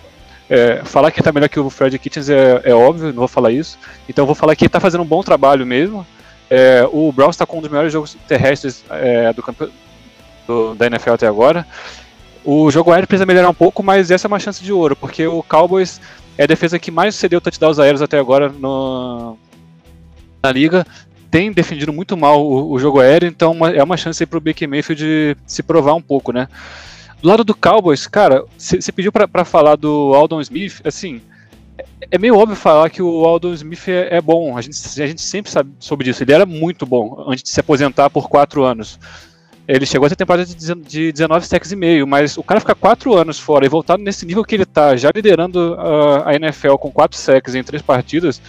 é, falar que tá melhor que o Fred Kitchens é, é óbvio, não vou falar isso. Então eu vou falar que ele tá fazendo um bom trabalho mesmo. É, o Browns está com um dos melhores jogos terrestres é, do, campe- do- da NFL até agora. O jogo aéreo precisa melhorar um pouco, mas essa é uma chance de ouro, porque o Cowboys é a defesa que mais cedeu touchdowns aéreos até agora no, na liga. Tem defendido muito mal o, o jogo aéreo, então uma- é uma chance para o Baker Mayfield se provar um pouco, né? Do lado do Cowboys, cara, você pediu pra falar do Aldon Smith, assim, é- é meio óbvio falar que o Aldon Smith é, é bom, a gente, a gente sempre sabe sobre disso, ele era muito bom antes de se aposentar por quatro anos. Ele chegou a ter temporada de dezen- de 19 sacks e meio, mas o cara ficar quatro anos fora e voltar nesse nível que ele tá, já liderando a, a NFL com quatro sacks em três partidas,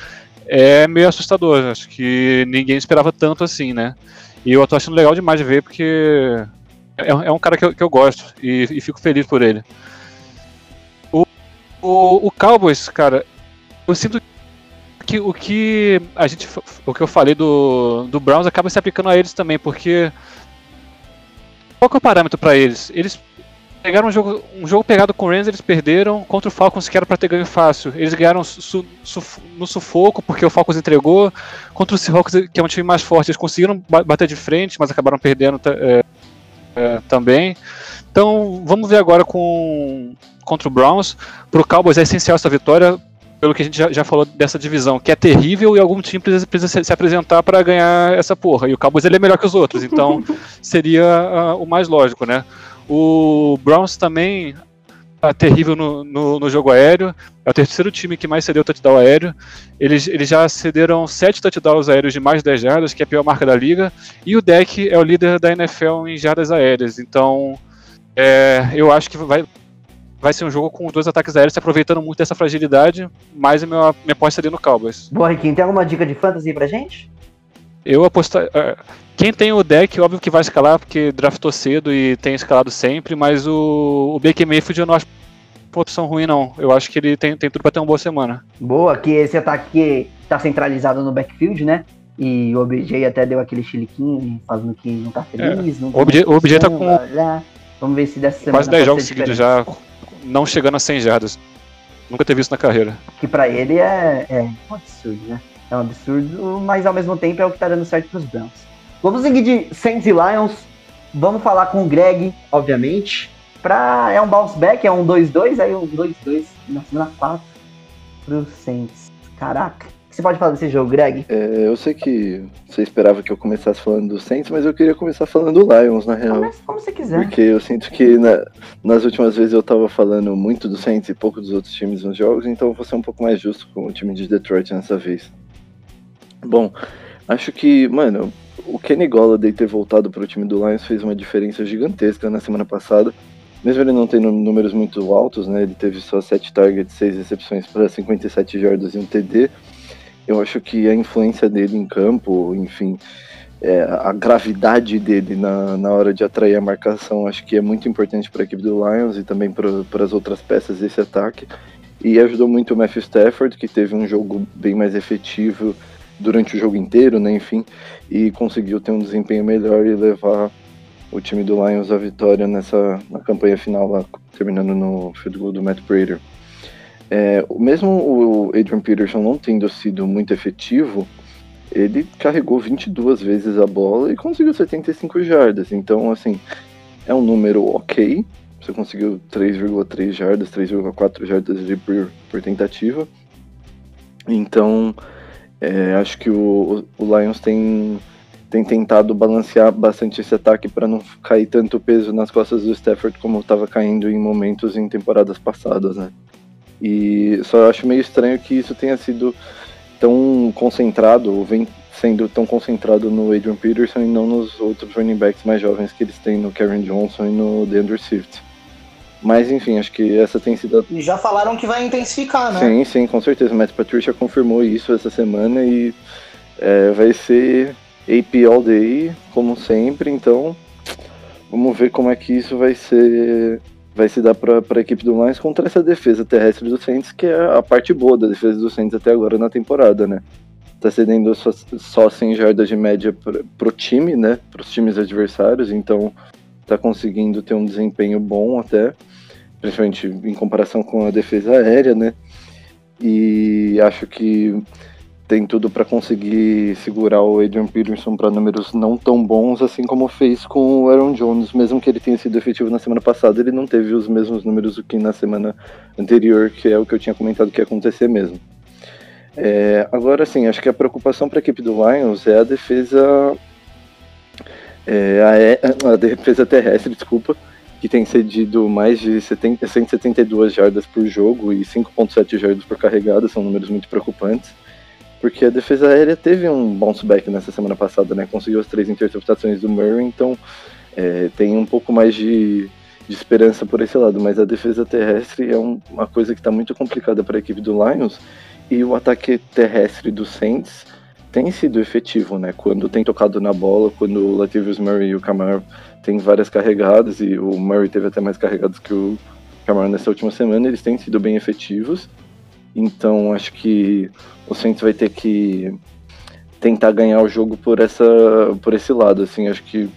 é meio assustador. Acho que ninguém esperava tanto assim, né? E eu tô achando legal demais de ver, porque é, é um cara que eu, que eu gosto e, e fico feliz por ele. O, o, o Cowboys, cara, eu sinto que o que a gente, o que eu falei do, do Browns acaba se aplicando a eles também, porque qual que é o parâmetro pra eles? Eles pegaram um jogo, um jogo pegado com o Rams, eles perderam contra o Falcons que era pra ter ganho fácil. Eles ganharam su- su- no sufoco porque o Falcons entregou. Contra o Seahawks, que é um time mais forte, eles conseguiram ba- bater de frente, mas acabaram perdendo é, é, também. Então, vamos ver agora com contra o Browns. Pro Cowboys é essencial essa vitória, pelo que a gente já, já falou dessa divisão, que é terrível e algum time precisa, precisa se, se apresentar para ganhar essa porra. E o Cowboys ele é melhor que os outros, então seria ah, o mais lógico, né? O Browns também terrível no, no, no jogo aéreo. É o terceiro time que mais cedeu touchdown aéreo. Eles, eles já cederam sete touchdowns aéreos de mais de 10 jardas, que é a pior marca da liga. E o deck é o líder da NFL em jardas aéreas. Então, é, eu acho que vai, vai ser um jogo com os dois ataques aéreos se aproveitando muito dessa fragilidade. Mas a minha, minha aposta seria no Cowboys. Boa, Riquinho, tem alguma dica de fantasy pra gente? Eu aposto. É, Quem tem o deck, óbvio que vai escalar, porque draftou cedo e tem escalado sempre, mas o, o Baker Mayfield eu não acho uma opção ruim, não. Eu acho que ele tem, tem tudo pra ter uma boa semana. Boa, que esse ataque tá centralizado no backfield, né? E o OBJ até deu aquele chiliquinho, falando que não tá feliz. não É, O OBJ o OBJ tá com blá. Vamos ver se dessa semana quase 10 pode jogos seguidos já, não chegando a 100 jardas. Nunca teve isso na carreira. Que pra ele é, é um absurdo, né? É um absurdo, mas ao mesmo tempo é o que tá dando certo pros Browns. Vamos seguir de Saints e Lions. Vamos falar com o Greg, obviamente. Pra, é um bounce back, é um 2-2, aí um 2-2 na semana 4 pro Saints. Caraca. O que você pode falar desse jogo, Greg? É, eu sei que você esperava que eu começasse falando do Saints, mas eu queria começar falando do Lions, na real. Começa como você quiser. Porque eu sinto que na- nas últimas vezes eu tava falando muito do Saints e pouco dos outros times nos jogos, então eu vou ser um pouco mais justo com o time de Detroit nessa vez. Bom, acho que, mano, o Kenny Golladay ter voltado pro time do Lions fez uma diferença gigantesca na semana passada. Mesmo ele não tendo números muito altos, né? Ele teve só 7 targets, 6 recepções para 57 jardas e um TD. Eu acho que a influência dele em campo, enfim, é, a gravidade dele na, na hora de atrair a marcação, acho que é muito importante para a equipe do Lions e também para as outras peças desse ataque. E ajudou muito o Matthew Stafford, que teve um jogo bem mais efetivo durante o jogo inteiro, né? Enfim, e conseguiu ter um desempenho melhor e levar o time do Lions à vitória nessa na campanha final lá, terminando no field goal do Matt Prater. É, mesmo o Adrian Peterson não tendo sido muito efetivo, ele carregou 22 vezes a bola e conseguiu 75 jardas. Então, assim, é um número ok. Você conseguiu 3,3 jardas, 3,4 jardas ali por, por tentativa. Então, é, acho que o, o Lions tem, tem tentado balancear bastante esse ataque para não cair tanto peso nas costas do Stafford como estava caindo em momentos em temporadas passadas, né? E só acho meio estranho que isso tenha sido tão concentrado, ou vem sendo tão concentrado no Adrian Peterson e não nos outros running backs mais jovens que eles têm no Karen Johnson e no DeAndre Swift. Mas enfim, acho que essa tem sido a E já falaram que vai intensificar, né? Sim, sim, com certeza. Matt Patricia confirmou isso essa semana e é, vai ser AP All Day, como sempre. Então, vamos ver como é que isso vai ser. Vai se dar para a equipe do Lions contra essa defesa terrestre do Saints, que é a parte boa da defesa do Saints até agora na temporada, né? Tá cedendo só, só 100 jardas de média pra, pro time, né? Para os times adversários, então tá conseguindo ter um desempenho bom até principalmente em comparação com a defesa aérea, né? E acho que tem tudo para conseguir segurar o Adrian Peterson para números não tão bons, assim como fez com o Aaron Jones, mesmo que ele tenha sido efetivo na semana passada, ele não teve os mesmos números do que na semana anterior, que é o que eu tinha comentado que ia acontecer mesmo. É, agora sim, acho que a preocupação para a equipe do Lions é a defesa é, a, a defesa terrestre, desculpa, que tem cedido mais de 70, 172 jardas por jogo e 5.7 jardas por carregada, são números muito preocupantes, porque a defesa aérea teve um bounce back nessa semana passada, né? Conseguiu as três interceptações do Murray, então é, tem um pouco mais de, de, esperança por esse lado, mas a defesa terrestre é um, uma coisa que está muito complicada para a equipe do Lions e o ataque terrestre do Saints tem sido efetivo, né? Quando tem tocado na bola, quando o Latavius Murray e o Camaro tem várias carregadas e o Murray teve até mais carregadas que o Camaro nessa última semana, eles têm sido bem efetivos. Então acho que o Saints vai ter que tentar ganhar o jogo por essa por esse lado, assim, acho que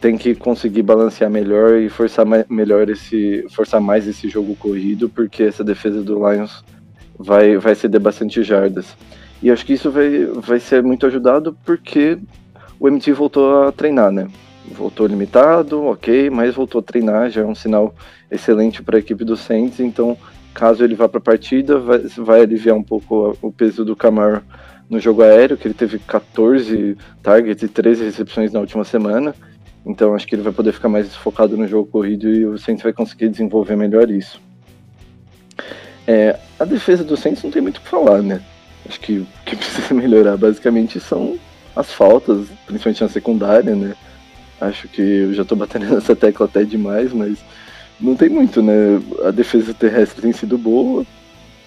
tem que conseguir balancear melhor e forçar melhor esse forçar mais esse jogo corrido, porque essa defesa do Lions vai vai ceder bastante jardas. E acho que isso vai, vai ser muito ajudado porque o MT voltou a treinar, né? Voltou limitado, ok, mas voltou a treinar, já é um sinal excelente para a equipe do Saints. Então, caso ele vá para a partida, vai, vai aliviar um pouco o peso do Camaro no jogo aéreo, que ele teve 14 targets e 13 recepções na última semana. Então, acho que ele vai poder ficar mais focado no jogo corrido e o Saints vai conseguir desenvolver melhor isso. É, a defesa do Saints não tem muito o que falar, né? Acho que o que precisa melhorar basicamente são as faltas, principalmente na secundária, né? Acho que eu já tô batendo nessa tecla até demais, mas não tem muito, né? A defesa terrestre tem sido boa,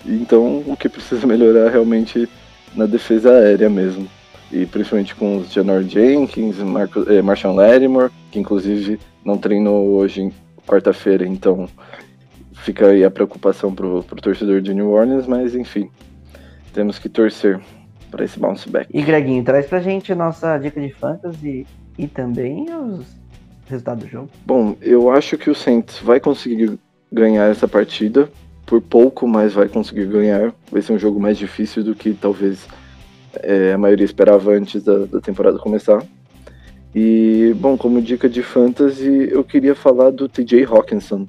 então o que precisa melhorar realmente na defesa aérea mesmo. E principalmente com os Janor Jenkins, Marco, eh, Marshall Lattimore, que inclusive não treinou hoje, quarta-feira, então fica aí a preocupação pro, pro torcedor de New Orleans, mas enfim, temos que torcer para esse bounce back. E Greginho, traz pra gente a nossa dica de fantasy e também os resultados do jogo. Bom, eu acho que o Saints vai conseguir ganhar essa partida. Por pouco, mas vai conseguir ganhar. Vai ser um jogo mais difícil do que talvez é, a maioria esperava antes da, da temporada começar. E, bom, como dica de fantasy, eu queria falar do TJ Hawkinson.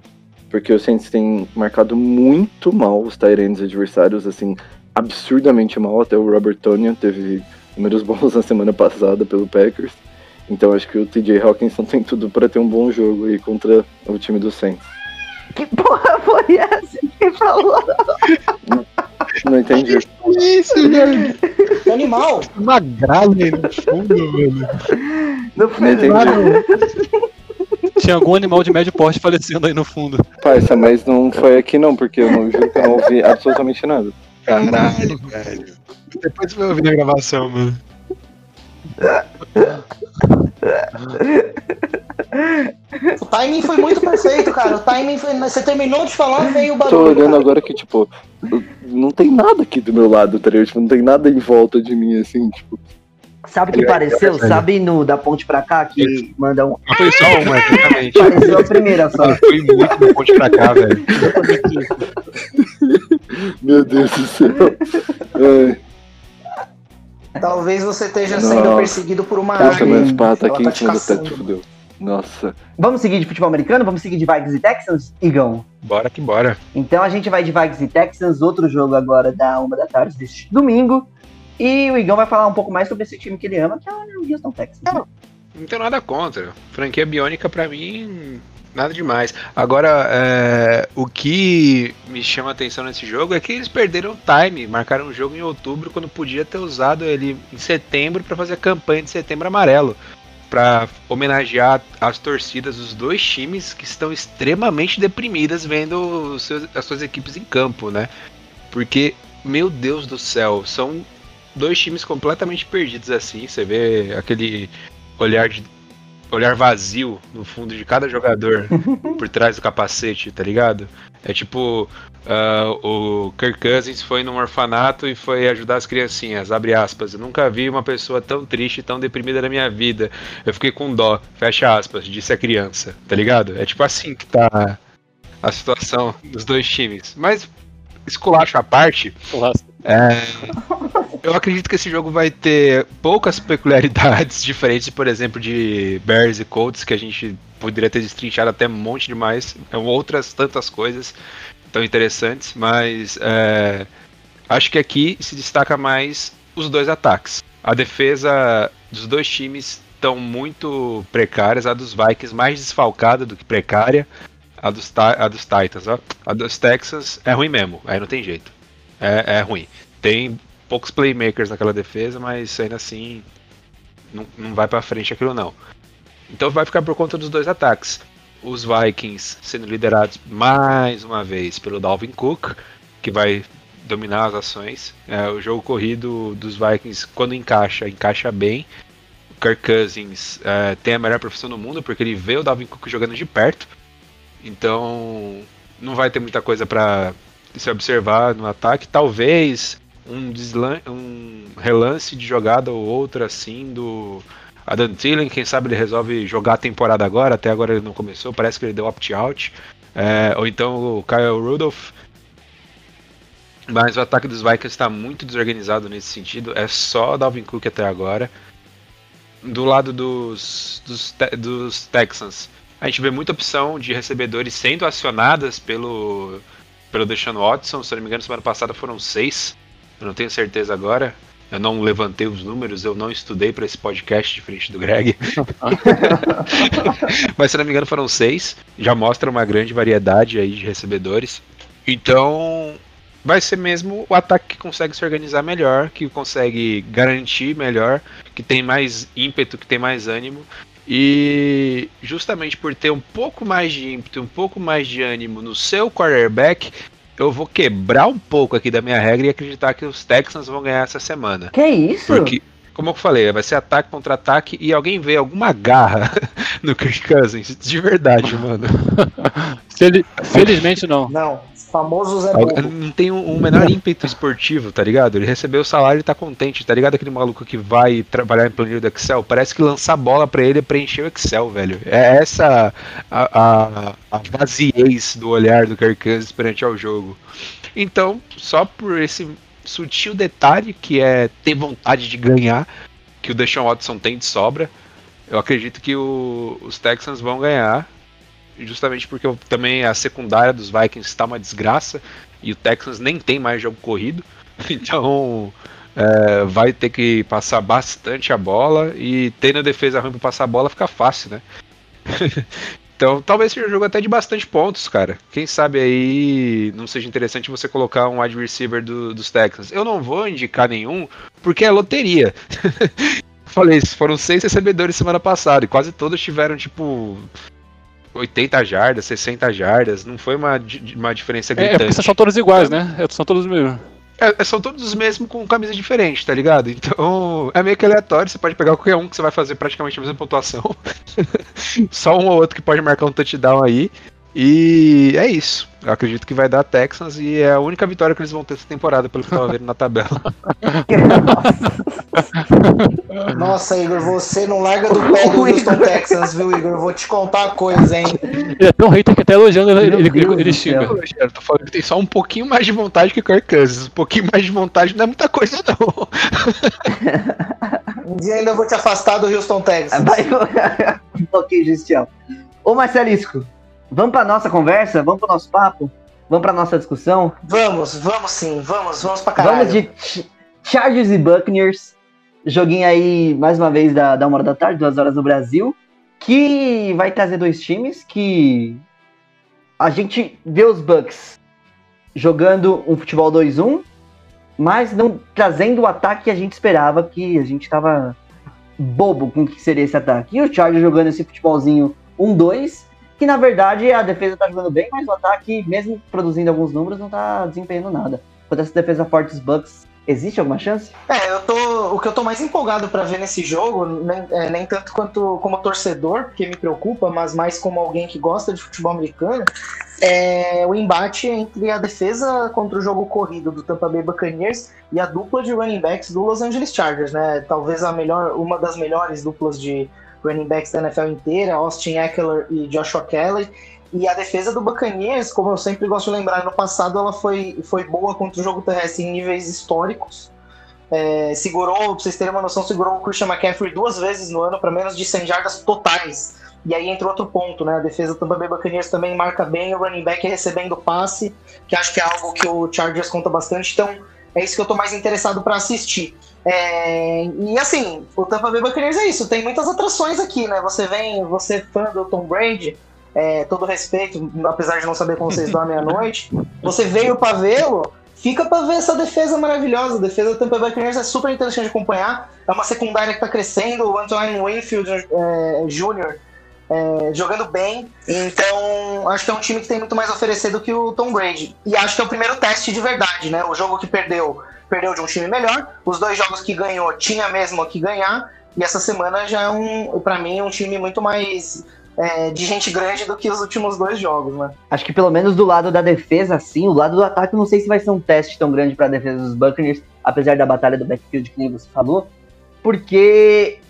Porque o Saints tem marcado muito mal os Tyrants adversários, assim, absurdamente mal. Até o Robert Tonian teve números bons na semana passada pelo Packers. Então acho que o TJ Hawkinson tem tudo para ter um bom jogo aí contra o time do Saints. Que porra foi essa que falou? Não entendi. Isso, velho. Animal! Uma gralha aí no fundo, velho. Não Não entendi. nada. Tinha algum animal de médio porte falecendo aí no fundo. Parça, mas não foi aqui não, porque eu não juro que eu não ouvi absolutamente nada. Caralho, velho. Depois vai ouvir a gravação, mano. O timing foi muito perfeito, cara. O timing foi. Você terminou de falar, veio o Tô barulho. olhando cara. agora que, tipo, não tem nada aqui do meu lado, tá ligado? Tipo, não tem nada em volta de mim, assim, tipo. Sabe o que pareceu? Sabe no da ponte pra cá que manda um. Não foi só uma, exatamente. Pareceu a primeira só. Fui muito do ponte pra cá, velho. Meu Deus do céu. Ai, Talvez você esteja sendo Nossa. perseguido por uma puxa, águia. meu espada tá aqui tá em te cima do teto, fudeu. Nossa. Vamos seguir de futebol americano? Vamos seguir de Vikings e Texans, Igão? Bora que bora. Então a gente vai de Vikings e Texans, outro jogo agora da uma da tarde deste domingo. E o Igão vai falar um pouco mais sobre esse time que ele ama, que é o Houston Texans. né? Não tenho nada contra. Franquia biônica pra mim, nada demais. Agora, é, o que me chama a atenção nesse jogo é que eles perderam o time, marcaram o jogo em outubro quando podia ter usado ele em setembro pra fazer a campanha de setembro amarelo. pra homenagear as torcidas dos dois times que estão extremamente deprimidas vendo seus- as suas equipes em campo, né? Porque, meu Deus do céu, são dois times completamente perdidos assim. Você vê aquele olhar de olhar vazio no fundo de cada jogador por trás do capacete, tá ligado? É tipo, ah, o Kirk Cousins foi num orfanato e foi ajudar as criancinhas, abre aspas. Eu nunca vi uma pessoa tão triste tão deprimida na minha vida. Eu fiquei com dó, fecha aspas, disse a criança, tá ligado? É tipo assim que tá a situação dos dois times. Mas, esculacho à parte, é, eu acredito que esse jogo vai ter poucas peculiaridades diferentes, por exemplo, de Bears e Colts, que a gente poderia ter destrinchado até um monte demais. É, Outras tantas coisas tão interessantes, mas é, acho que aqui se destaca mais os dois ataques. A defesa dos dois times estão muito precárias, a dos Vikings mais desfalcada do que precária, a dos, a dos Titans, ó. A dos Texans é ruim mesmo, aí não tem jeito. É, é ruim. Tem poucos playmakers naquela defesa, mas ainda assim não, não vai pra frente aquilo não. Então vai ficar por conta dos dois ataques. Os Vikings sendo liderados mais uma vez pelo Dalvin Cook, que vai dominar as ações. É, o jogo corrido dos Vikings, quando encaixa, encaixa bem. O Kirk Cousins é, tem a melhor profissão do mundo, porque ele vê o Dalvin Cook jogando de perto. Então não vai ter muita coisa para se observar no ataque. Talvez um, um relance de jogada ou outra assim do Adam Thielen, quem sabe ele resolve jogar a temporada agora, até agora ele não começou, parece que ele deu opt-out. É, ou então o Kyle Rudolph. Mas o ataque dos Vikings está muito desorganizado nesse sentido. É só Dalvin Cook até agora. Do lado dos, dos, Te- dos Texans, a gente vê muita opção de recebedores sendo acionadas pelo, pelo Deshaun Watson. Se eu não me engano, semana passada foram seis. Eu não tenho certeza agora. Eu não levantei os números, eu não estudei para esse podcast diferente do Greg. Mas se não me engano foram seis. Já mostra uma grande variedade aí de recebedores. Então vai ser mesmo o ataque que consegue se organizar melhor, que consegue garantir melhor, que tem mais ímpeto, que tem mais ânimo. E justamente por ter um pouco mais de ímpeto, um pouco mais de ânimo no seu quarterback, eu vou quebrar um pouco aqui da minha regra e acreditar que os Texans vão ganhar essa semana. Que isso? Porque, como eu falei, vai ser ataque contra ataque e alguém vê alguma garra no Kirk Cousins. De verdade, mano. Fel- Felizmente não. Não, famoso Zé Bobo. Não tem um, um menor ímpeto esportivo, tá ligado? Ele recebeu o salário e tá contente, tá ligado? Aquele maluco que vai trabalhar em planilha do Excel, parece que lançar bola pra ele é preencher o Excel, velho. É essa a, a, a vaziez do olhar do Kirk Cousins perante ao jogo. Então, só por esse sutil detalhe que é ter vontade de ganhar, que o Deshaun Watson tem de sobra, eu acredito que o- os Texans vão ganhar justamente porque também a secundária dos Vikings está uma desgraça e o Texans nem tem mais jogo corrido, então é, vai ter que passar bastante a bola e tendo a defesa ruim para passar a bola fica fácil, né? então talvez seja um jogo até de bastante pontos, cara. Quem sabe aí não seja interessante você colocar um wide receiver do- dos Texans. Eu não vou indicar nenhum porque é loteria. Falei, foram seis recebedores semana passada e quase todos tiveram tipo 80 jardas, 60 jardas, não foi uma, uma diferença É, é gritante. porque são todos iguais, né? É, São todos mesmo. É, é, são todos os mesmos com camisa diferente, tá ligado? Então é meio que aleatório, você pode pegar qualquer um que você vai fazer praticamente a mesma pontuação. Só um ou outro que pode marcar um touchdown aí. E é isso. Eu acredito que vai dar Texans e é a única vitória que eles vão ter essa temporada, pelo que eu tava vendo na tabela. Nossa, Igor, você não larga do pé do Houston. Texans, viu, Igor? Vou te contar uma coisa, hein? Ele é tão hater que até elogiando ele, ele, ele, ele xinga. Eu tô falando que tem só um pouquinho mais de vontade que o Kirk Cousins. Um pouquinho mais de vontade não é muita coisa, não. Um dia ainda eu vou te afastar do Houston Texans. Vai... ok, Justião. Ô Marcelisco, vamos pra nossa conversa? Vamos pro nosso papo? Vamos pra nossa discussão? Vamos, vamos sim, vamos, vamos pra caralho. Vamos de Ch- Chargers e Buccaneers. Joguinho aí, mais uma vez, da, da uma hora da tarde, duas horas no Brasil. Que vai trazer dois times que a gente vê os Bucks jogando um futebol 2-1, mas não trazendo o ataque que a gente esperava, que a gente tava bobo com o que seria esse ataque. E o Chargers jogando esse futebolzinho 1-2, que na verdade a defesa tá jogando bem, mas o ataque, mesmo produzindo alguns números, não tá desempenhando nada. Quanto essa defesa forte Bucks, existe alguma chance? É, eu tô. O que eu tô mais empolgado pra ver nesse jogo, nem, é, nem tanto quanto como torcedor, porque me preocupa, mas mais como alguém que gosta de futebol americano, é o embate entre a defesa contra o jogo corrido do Tampa Bay Buccaneers e a dupla de running backs do Los Angeles Chargers, né? Talvez a melhor, uma das melhores duplas de running backs da NFL inteira, Austin Eckler e Joshua Kelly. E a defesa do Buccaneers, como eu sempre gosto de lembrar, no passado ela foi, foi boa contra o jogo terrestre em níveis históricos. É, segurou, pra vocês terem uma noção, segurou o Christian McCaffrey duas vezes no ano para menos de 100 jardas totais. E aí entra outro ponto, né? A defesa do Tampa Bay Buccaneers também marca bem o running back recebendo passe, que acho que é algo que o Chargers conta bastante. Então, é isso que eu tô mais interessado para assistir. É, e assim, o Tampa Bay Buccaneers é isso, tem muitas atrações aqui, né? Você vem, você é fã do Tom Brady, é, todo respeito, apesar de não saber como vocês dormem à noite, você veio para vê-lo, fica para ver essa defesa maravilhosa. A defesa do Tampa Bay Buccaneers é super interessante de acompanhar. É uma secundária que está crescendo, o Antoine Winfield é, Jr. É, jogando bem. Então, acho que é um time que tem muito mais a oferecer do que o Tom Brady. E acho que é o primeiro teste de verdade, né? O jogo que perdeu, perdeu de um time melhor. Os dois jogos que ganhou, tinha mesmo que ganhar. E essa semana já é um, para mim, um time muito mais é, de gente grande do que os últimos dois jogos, né? Acho que pelo menos do lado da defesa, sim, o lado do ataque, não sei se vai ser um teste tão grande para a defesa dos Buccaneers, apesar da batalha do backfield que você falou, porque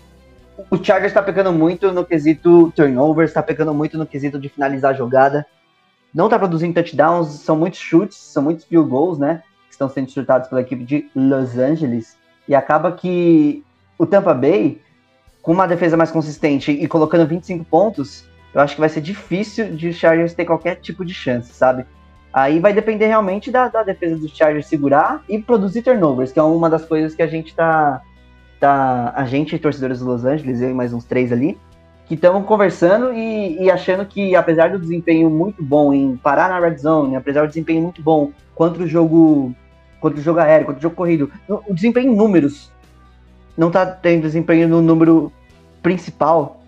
o Chargers está pecando muito no quesito turnovers, está pecando muito no quesito de finalizar a jogada. Não está produzindo touchdowns, são muitos chutes, são muitos field goals, né? Estão sendo chutados pela equipe de Los Angeles. E acaba que o Tampa Bay, com uma defesa mais consistente e colocando 25 pontos, eu acho que vai ser difícil de Chargers ter qualquer tipo de chance, sabe? Aí vai depender realmente da, da defesa dos Chargers segurar e produzir turnovers, que é uma das coisas que a gente está tá a gente, torcedores do Los Angeles, eu e mais uns três ali, que estão conversando e, e, achando que, apesar do desempenho muito bom em parar na red zone, apesar do desempenho muito bom contra o jogo contra o jogo aéreo, contra o jogo corrido, o desempenho em números. Não tá tendo desempenho no número principal,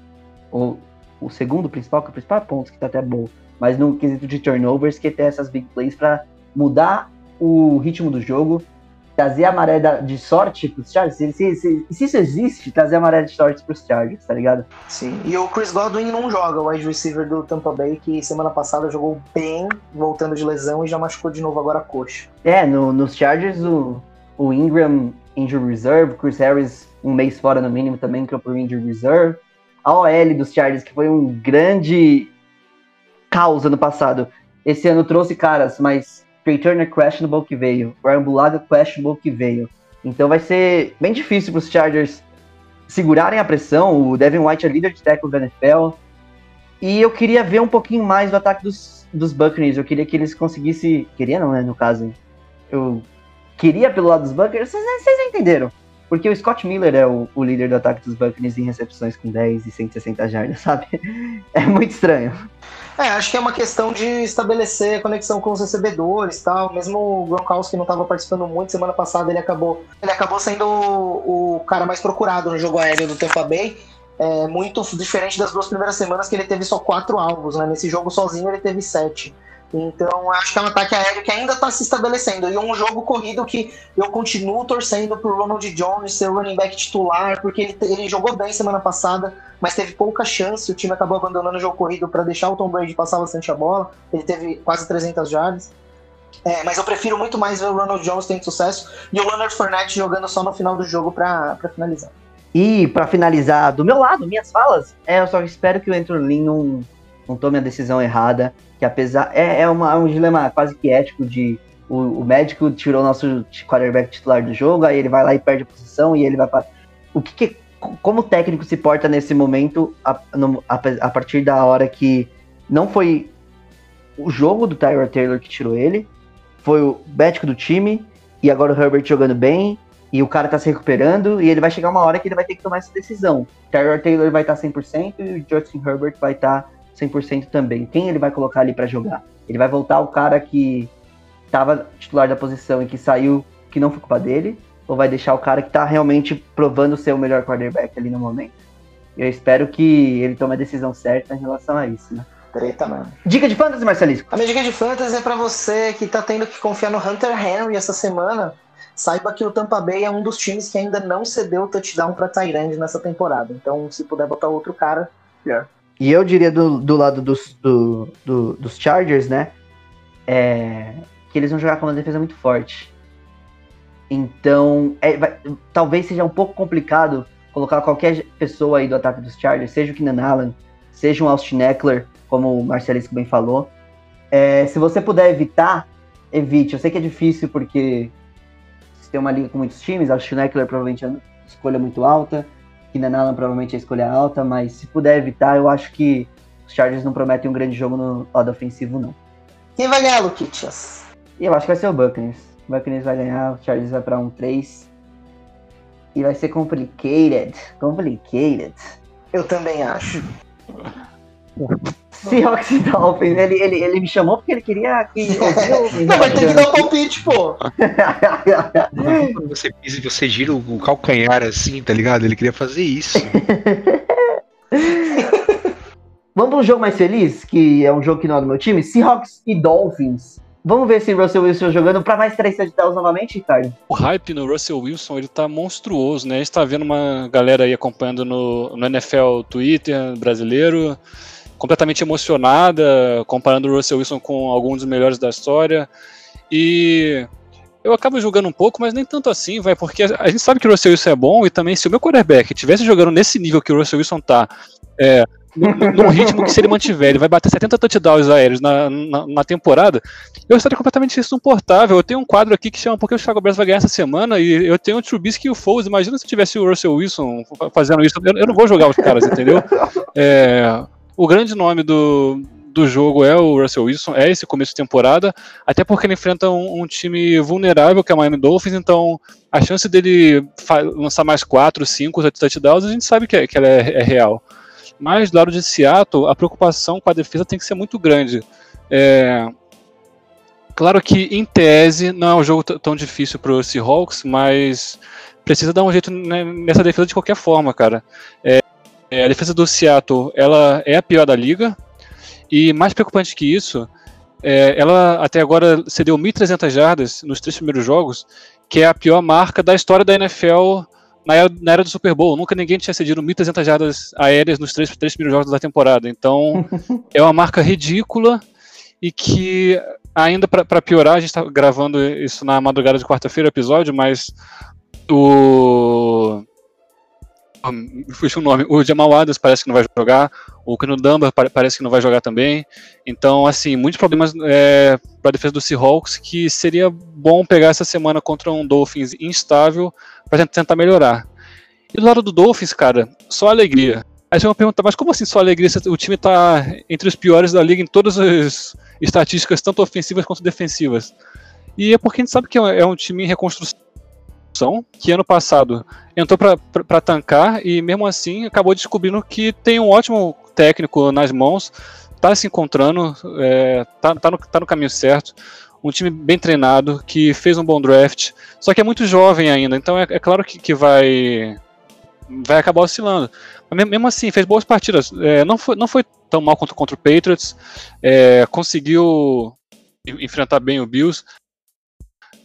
ou o segundo principal, que é o principal ponto, que tá até bom, mas no quesito de turnovers, que ter essas big plays para mudar o ritmo do jogo trazer a maré de sorte pros Chargers, se, se, se, se, isso existe, trazer a maré de sorte pros Chargers, tá ligado? Sim, e o Chris Godwin não joga, o wide receiver do Tampa Bay, que semana passada jogou bem, voltando de lesão e já machucou de novo agora a coxa. É, no, nos Chargers o, o Ingram injury reserve, Chris Harris um mês fora no mínimo também, que é por injury reserve. A OL dos Chargers, que foi um grande caos ano passado, esse ano trouxe caras, mas Trey Turner questionable que veio, Brian Bulaga questionable que veio. Então vai ser bem difícil para os Chargers segurarem a pressão. O Devin White é líder de tackle da NFL. E eu queria ver um pouquinho mais do ataque dos, dos Buccaneers. Eu queria que eles conseguissem. Queria não, né? No caso. Eu queria pelo lado dos Buccaneers. Vocês, vocês entenderam. Porque o Scott Miller é o, o, líder do ataque dos Buccaneers em recepções com 10 e 160 jardas, sabe? É muito estranho. É, acho que é uma questão de estabelecer a conexão com os recebedores tal. Mesmo o Gronkowski não estava participando muito, semana passada ele acabou, ele acabou sendo o, o cara mais procurado no jogo aéreo do Tampa Bay. É, muito diferente das duas primeiras semanas que ele teve só quatro alvos, né? Nesse jogo sozinho ele teve sete. Então, acho que é um ataque aéreo que ainda está se estabelecendo. E um jogo corrido que eu continuo torcendo pro Ronald Jones ser o running back titular, porque ele, ele jogou bem semana passada, mas teve pouca chance. O time acabou abandonando o jogo corrido para deixar o Tom Brady passar bastante a bola. Ele teve quase 300 jardas. É, mas eu prefiro muito mais ver o Ronald Jones tendo sucesso e o Leonard Fournette jogando só no final do jogo para finalizar. E para finalizar, do meu lado, minhas falas, é, eu só espero que o Andrew Lin não, não tome a decisão errada que apesar. É, é, uma, é um dilema quase que ético de. O, o, médico tirou o nosso quarterback titular do jogo, aí ele vai lá e perde a posição e ele vai para. O que, que, Como o técnico se porta nesse momento, a, no, a, a, partir da hora que não foi o jogo do Tyler Taylor que tirou ele, foi o médico do time, e agora o Herbert jogando bem, e o cara tá se recuperando, e ele vai chegar uma hora que ele vai ter que tomar essa decisão. Tyler Taylor vai estar tá 100% e o Justin Herbert vai estar tá 100% também. Quem ele vai colocar ali para jogar? Ele vai voltar o cara que estava titular da posição e que saiu, que não foi culpa dele, ou vai deixar o cara que tá realmente provando ser o melhor quarterback ali no momento. Eu espero que ele tome a decisão certa em relação a isso, né? Treta, mano. Dica de fantasy, Marcelisco. A minha dica de fantasy é pra você que tá tendo que confiar no Hunter Henry essa semana. Saiba que o Tampa Bay é um dos times que ainda não cedeu touchdown pra Tyrande nessa temporada. Então, se puder botar outro cara, pior. E eu diria do, do lado dos, do- do- dos Chargers, né? é, que eles vão jogar com uma defesa muito forte. Então, é, vai- talvez seja um pouco complicado colocar qualquer pessoa aí do ataque dos Chargers, seja o Keenan Allen, seja um Austin Eckler, como o Marcelisco bem falou. É, se você puder evitar, evite. Eu sei que é difícil porque se tem uma liga com muitos times, Austin Eckler provavelmente é uma escolha muito alta, Keenan Allen provavelmente é a escolha alta, mas se puder evitar, eu acho que os Chargers não prometem um grande jogo no lado ofensivo, não. Quem vai ganhar, Luquitas? E eu acho que vai ser o Buccaneers. O Buccaneers vai ganhar, o Chargers vai pra 1-3. E vai ser complicated. Complicated. Eu também acho. Seahawks e Dolphins, ele, ele, ele me chamou porque ele queria que o- Não, vai ter que dar o palpite, pô. Quando você pisa e você gira o calcanhar assim, tá ligado? Ele queria fazer isso. Vamos para um jogo mais feliz, que é um jogo que não é do meu time. Seahawks e Dolphins. Vamos ver se Russell Wilson jogando para mais três touchdowns novamente, Ricardo? O hype no Russell Wilson ele tá monstruoso, né? A gente tá vendo uma galera aí acompanhando no, no NFL Twitter brasileiro, completamente emocionada, comparando o Russell Wilson com alguns dos melhores da história. E eu acabo jogando um pouco, mas nem tanto assim, vai, porque a, gente sabe que o Russell Wilson é bom e também se o meu quarterback estivesse jogando nesse nível que o Russell Wilson tá, é, no, ritmo que se ele mantiver, ele vai bater 70 touchdowns aéreos na, na, na temporada, eu estaria completamente insuportável. Eu tenho um quadro aqui que chama Porque o Chicago Bears vai ganhar essa semana e eu tenho o Trubisky e o Foles. Imagina se tivesse o Russell Wilson fa- fazendo isso. Eu, eu não vou jogar os caras, entendeu? É, o grande nome do, do jogo é o Russell Wilson, é esse começo de temporada, até porque ele enfrenta um, um time vulnerável que é o Miami Dolphins, então a chance dele lançar mais 4, 5 touchdowns a gente sabe que, é, que ela é, é real. Mas do lado de Seattle, a preocupação com a defesa tem que ser muito grande. É, Claro que, em tese, não é um jogo tão difícil para os Seahawks, mas precisa dar um jeito né, nessa defesa de qualquer forma, cara. É, é, a defesa do Seattle, ela é a pior da liga, e mais preocupante que isso, é, ela até agora cedeu 1.300 jardas nos três primeiros jogos, que é a pior marca da história da NFL na era, na era do Super Bowl. Nunca ninguém tinha cedido 1.300 jardas aéreas nos três, três primeiros jogos da temporada. Então, é uma marca ridícula e que ainda para piorar, a gente está gravando isso na madrugada de quarta-feira, episódio, mas o. Me fugiu o nome. O Jamal Adams parece que não vai jogar. O Keno Dumba pa- parece que não vai jogar também. Então, assim, muitos problemas é, para a defesa do Seahawks que seria bom pegar essa semana contra um Dolphins instável para tentar melhorar. E do lado do Dolphins, cara, só alegria. Aí você vai perguntar, mas como assim só alegria? O time tá entre os piores da liga em todas as estatísticas, tanto ofensivas quanto defensivas. E é porque a gente sabe que é um- é um time em reconstrução, que ano passado entrou para tancar e mesmo assim acabou descobrindo que tem um ótimo técnico nas mãos, tá se encontrando, é, tá, tá, no, tá no caminho certo. Um time bem treinado, que fez um bom draft, só que é muito jovem ainda, então é, é claro que, que vai, vai acabar oscilando. Mas mesmo- assim, fez boas partidas. É, não, foi, não foi tão mal contra, contra o Patriots, é, conseguiu en- enfrentar bem o Bills,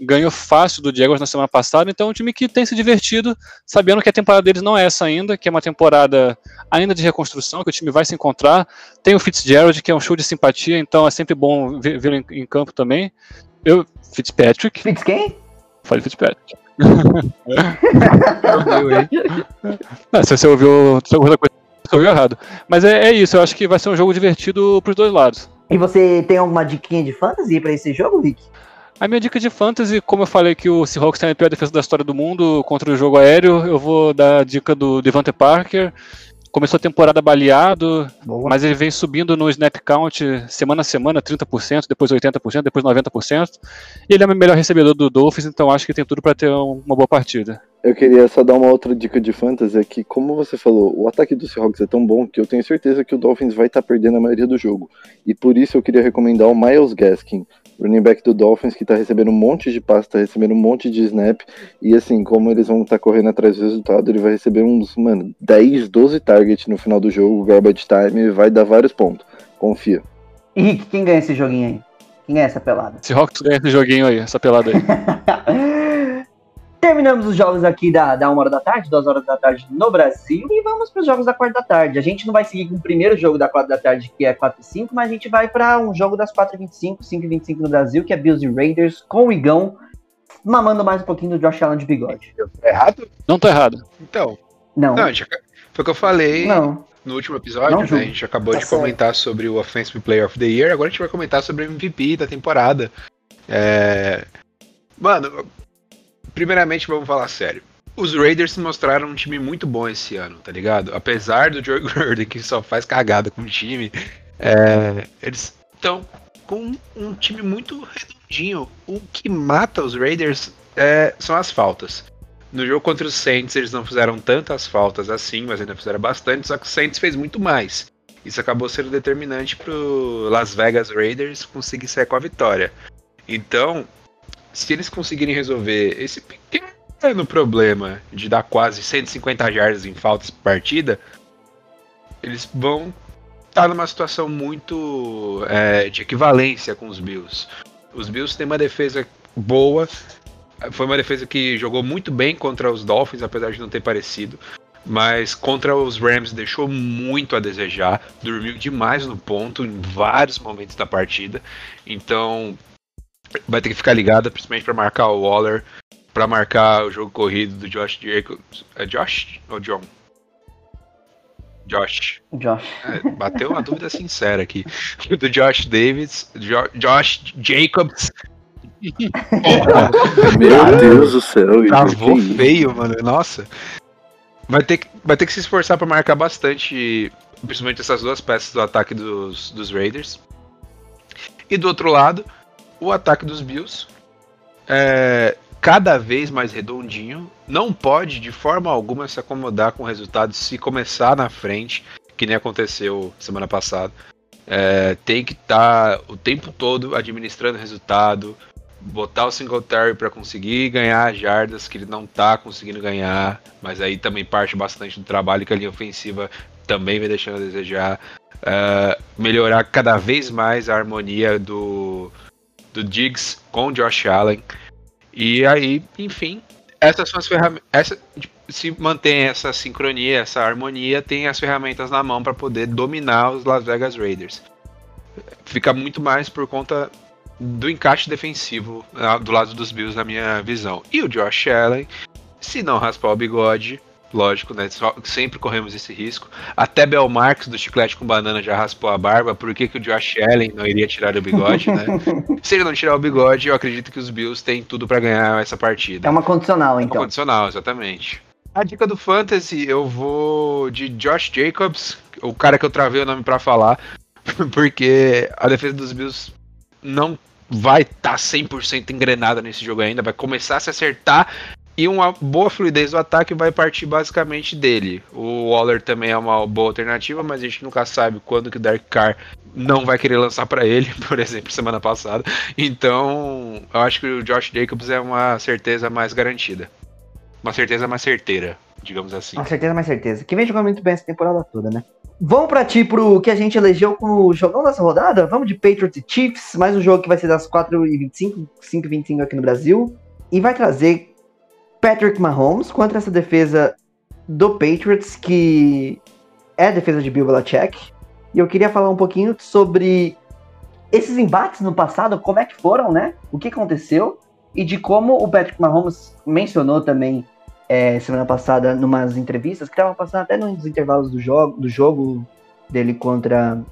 ganhou fácil do Jaguars na semana passada, então é um time que tem se divertido, sabendo que a temporada deles não é essa ainda, que é uma temporada ainda de reconstrução, que o time vai se encontrar. Tem o Fitzgerald, que é um show de simpatia, então é sempre bom vê-lo em, em campo também. Eu, Fitzpatrick, Fitz quem? falei Fitzpatrick. Não, se você ouviu outra coisa, você ouviu errado. Mas é, é isso, eu acho que vai ser um jogo divertido pros dois lados. E você tem alguma diquinha de fantasy pra esse jogo, Vic? A minha dica de fantasy, como eu falei que o Seahawks tem a pior defesa da história do mundo contra o jogo aéreo, eu vou dar a dica do Devante Parker. Começou a temporada baleado, Boa. mas ele vem subindo no snap count semana a semana, 30%, depois 80%, depois 90%. E ele é o melhor recebedor do Dolphins, então acho que tem tudo para ter um- uma boa partida. Eu queria só dar uma outra dica de fantasy, é que, como você falou, o ataque do Seahawks é tão bom que eu tenho certeza que o Dolphins vai estar perdendo a maioria do jogo. E por isso eu queria recomendar o Miles Gaskin. Running back do Dolphins, que tá recebendo um monte de passe, tá recebendo um monte de snap. E assim, como eles vão estar tá correndo atrás do resultado, ele vai receber uns, mano, 10, 12 targets no final do jogo, garbage time, e vai dar vários pontos. Confia. E Rick, quem ganha esse joguinho aí? Quem ganha essa pelada? Seahawks ganha esse joguinho aí, essa pelada aí. Terminamos os jogos aqui da, da 1 hora da tarde, 2 horas da tarde no Brasil, e vamos para os jogos da 4 da tarde. A gente não vai seguir com o primeiro jogo da 4 da tarde, que é 4 e 5, mas a gente vai para um jogo das 4 e 25, 5 e 25 no Brasil, que é Bills e Raiders, com o Igão, mamando mais um pouquinho do Josh Allen de bigode. Errado? Não tô errado. Então. Não. Não, já- foi o que eu falei Não. no último episódio, Não né? A gente acabou Tá de comentar sobre o Offensive Player of the Year, agora a gente vai comentar sobre o MVP da temporada. É... Mano, primeiramente vamos falar sério. Os Raiders mostraram um time muito bom esse ano, tá ligado? Apesar do Joe Gordon, que só faz cagada com o time, é, eles estão com um time muito redondinho. O que mata os Raiders é, são as faltas. No jogo contra os Saints, eles não fizeram tantas faltas assim, mas ainda fizeram bastante, só que o Saints fez muito mais. Isso acabou sendo determinante pro Las Vegas Raiders conseguir sair com a vitória. Então, se eles conseguirem resolver esse pequeno problema de dar quase 150 jardas em faltas por partida, eles vão estar numa situação muito é, de equivalência com os Bills. Os Bills têm uma defesa boa, foi uma defesa que jogou muito bem contra os Dolphins, apesar de não ter parecido. Mas contra os Rams deixou muito a desejar, dormiu demais no ponto em vários momentos da partida. Então vai ter que ficar ligada, principalmente para marcar o Waller, para marcar o jogo corrido do Josh Jacobs. É Josh ou John? Josh. Josh. É, bateu uma dúvida sincera aqui. Do Josh Davis, Jo- Josh Jacobs. Meu Deus do céu, Travou feio, mano. Nossa. Vai ter, que, vai ter que se esforçar pra marcar bastante, principalmente essas duas peças do ataque dos, dos Raiders. E do outro lado, o ataque dos Bills. É, cada vez mais redondinho. Não pode, de forma alguma, se acomodar com o resultado se começar na frente, que nem aconteceu semana passada. É, tem que estar o tempo todo administrando resultado, botar o Singletary para conseguir ganhar as jardas que ele não tá conseguindo ganhar, mas aí também parte bastante do trabalho que a linha ofensiva também vem deixando a desejar. É, melhorar cada vez mais a harmonia do, do Diggs com o Josh Allen. E aí, enfim, essas são as ferramentas. Essa, se mantém essa sincronia, essa harmonia, tem as ferramentas na mão para poder dominar os Las Vegas Raiders. Fica muito mais por conta do encaixe defensivo ah, do lado dos Bills, na minha visão. E o Josh Allen, se não raspar o bigode, lógico, né? só- Sempre corremos esse risco. Até Bel Marx do Chiclete com Banana já raspou a barba. Por que, que o Josh Allen não iria tirar o bigode, né? se ele não tirar o bigode, eu acredito que os Bills têm tudo para ganhar essa partida. É uma condicional, Uma então. condicional, exatamente. A dica do Fantasy, eu vou de Josh Jacobs, o cara que eu travei o nome pra falar, porque a defesa dos Bills não vai estar 100% engrenada nesse jogo ainda, vai começar a se acertar e uma boa fluidez do ataque vai partir basicamente dele. O Waller também é uma boa alternativa, mas a gente nunca sabe quando que o Dark Carr não vai querer lançar pra ele, por exemplo, semana passada. Então, eu acho que o Josh Jacobs é uma certeza mais garantida. Uma certeza mais certeira, digamos assim. Com certeza, mais certeza. Que vem jogando muito bem essa temporada toda, né? Vamos pra ti pro que a gente elegeu com o jogão dessa rodada? Vamos de Patriots e Chiefs, mais um jogo que vai ser das 4h25, 5h25 aqui no Brasil. E vai trazer Patrick Mahomes contra essa defesa do Patriots, que é a defesa de Bill Belichick. E eu queria falar um pouquinho sobre esses embates no passado, como é que foram, né? O que aconteceu e de como o Patrick Mahomes mencionou também é, semana passada numas entrevistas que estavam passando até nos intervalos do jogo, do jogo dele contra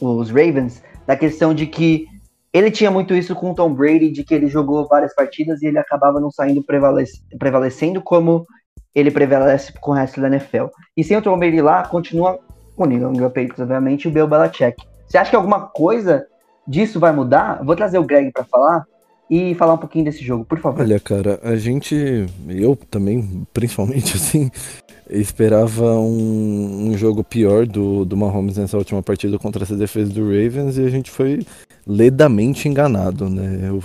os Ravens, da questão de que ele tinha muito isso com o Tom Brady, de que ele jogou várias partidas e ele acabava não saindo prevalece- prevalecendo como ele prevalece com o resto da NFL. E sem o Tom Brady lá, continua o New England Patriots, obviamente, e o Bill Belichick. Você acha que alguma coisa disso vai mudar? Vou trazer o Greg para falar, e falar um pouquinho desse jogo, por favor. Olha, cara, a gente, eu também, principalmente assim, esperava um, um jogo pior do, do Mahomes nessa última partida contra essa defesa do Ravens e a gente foi ledamente enganado, né? Eu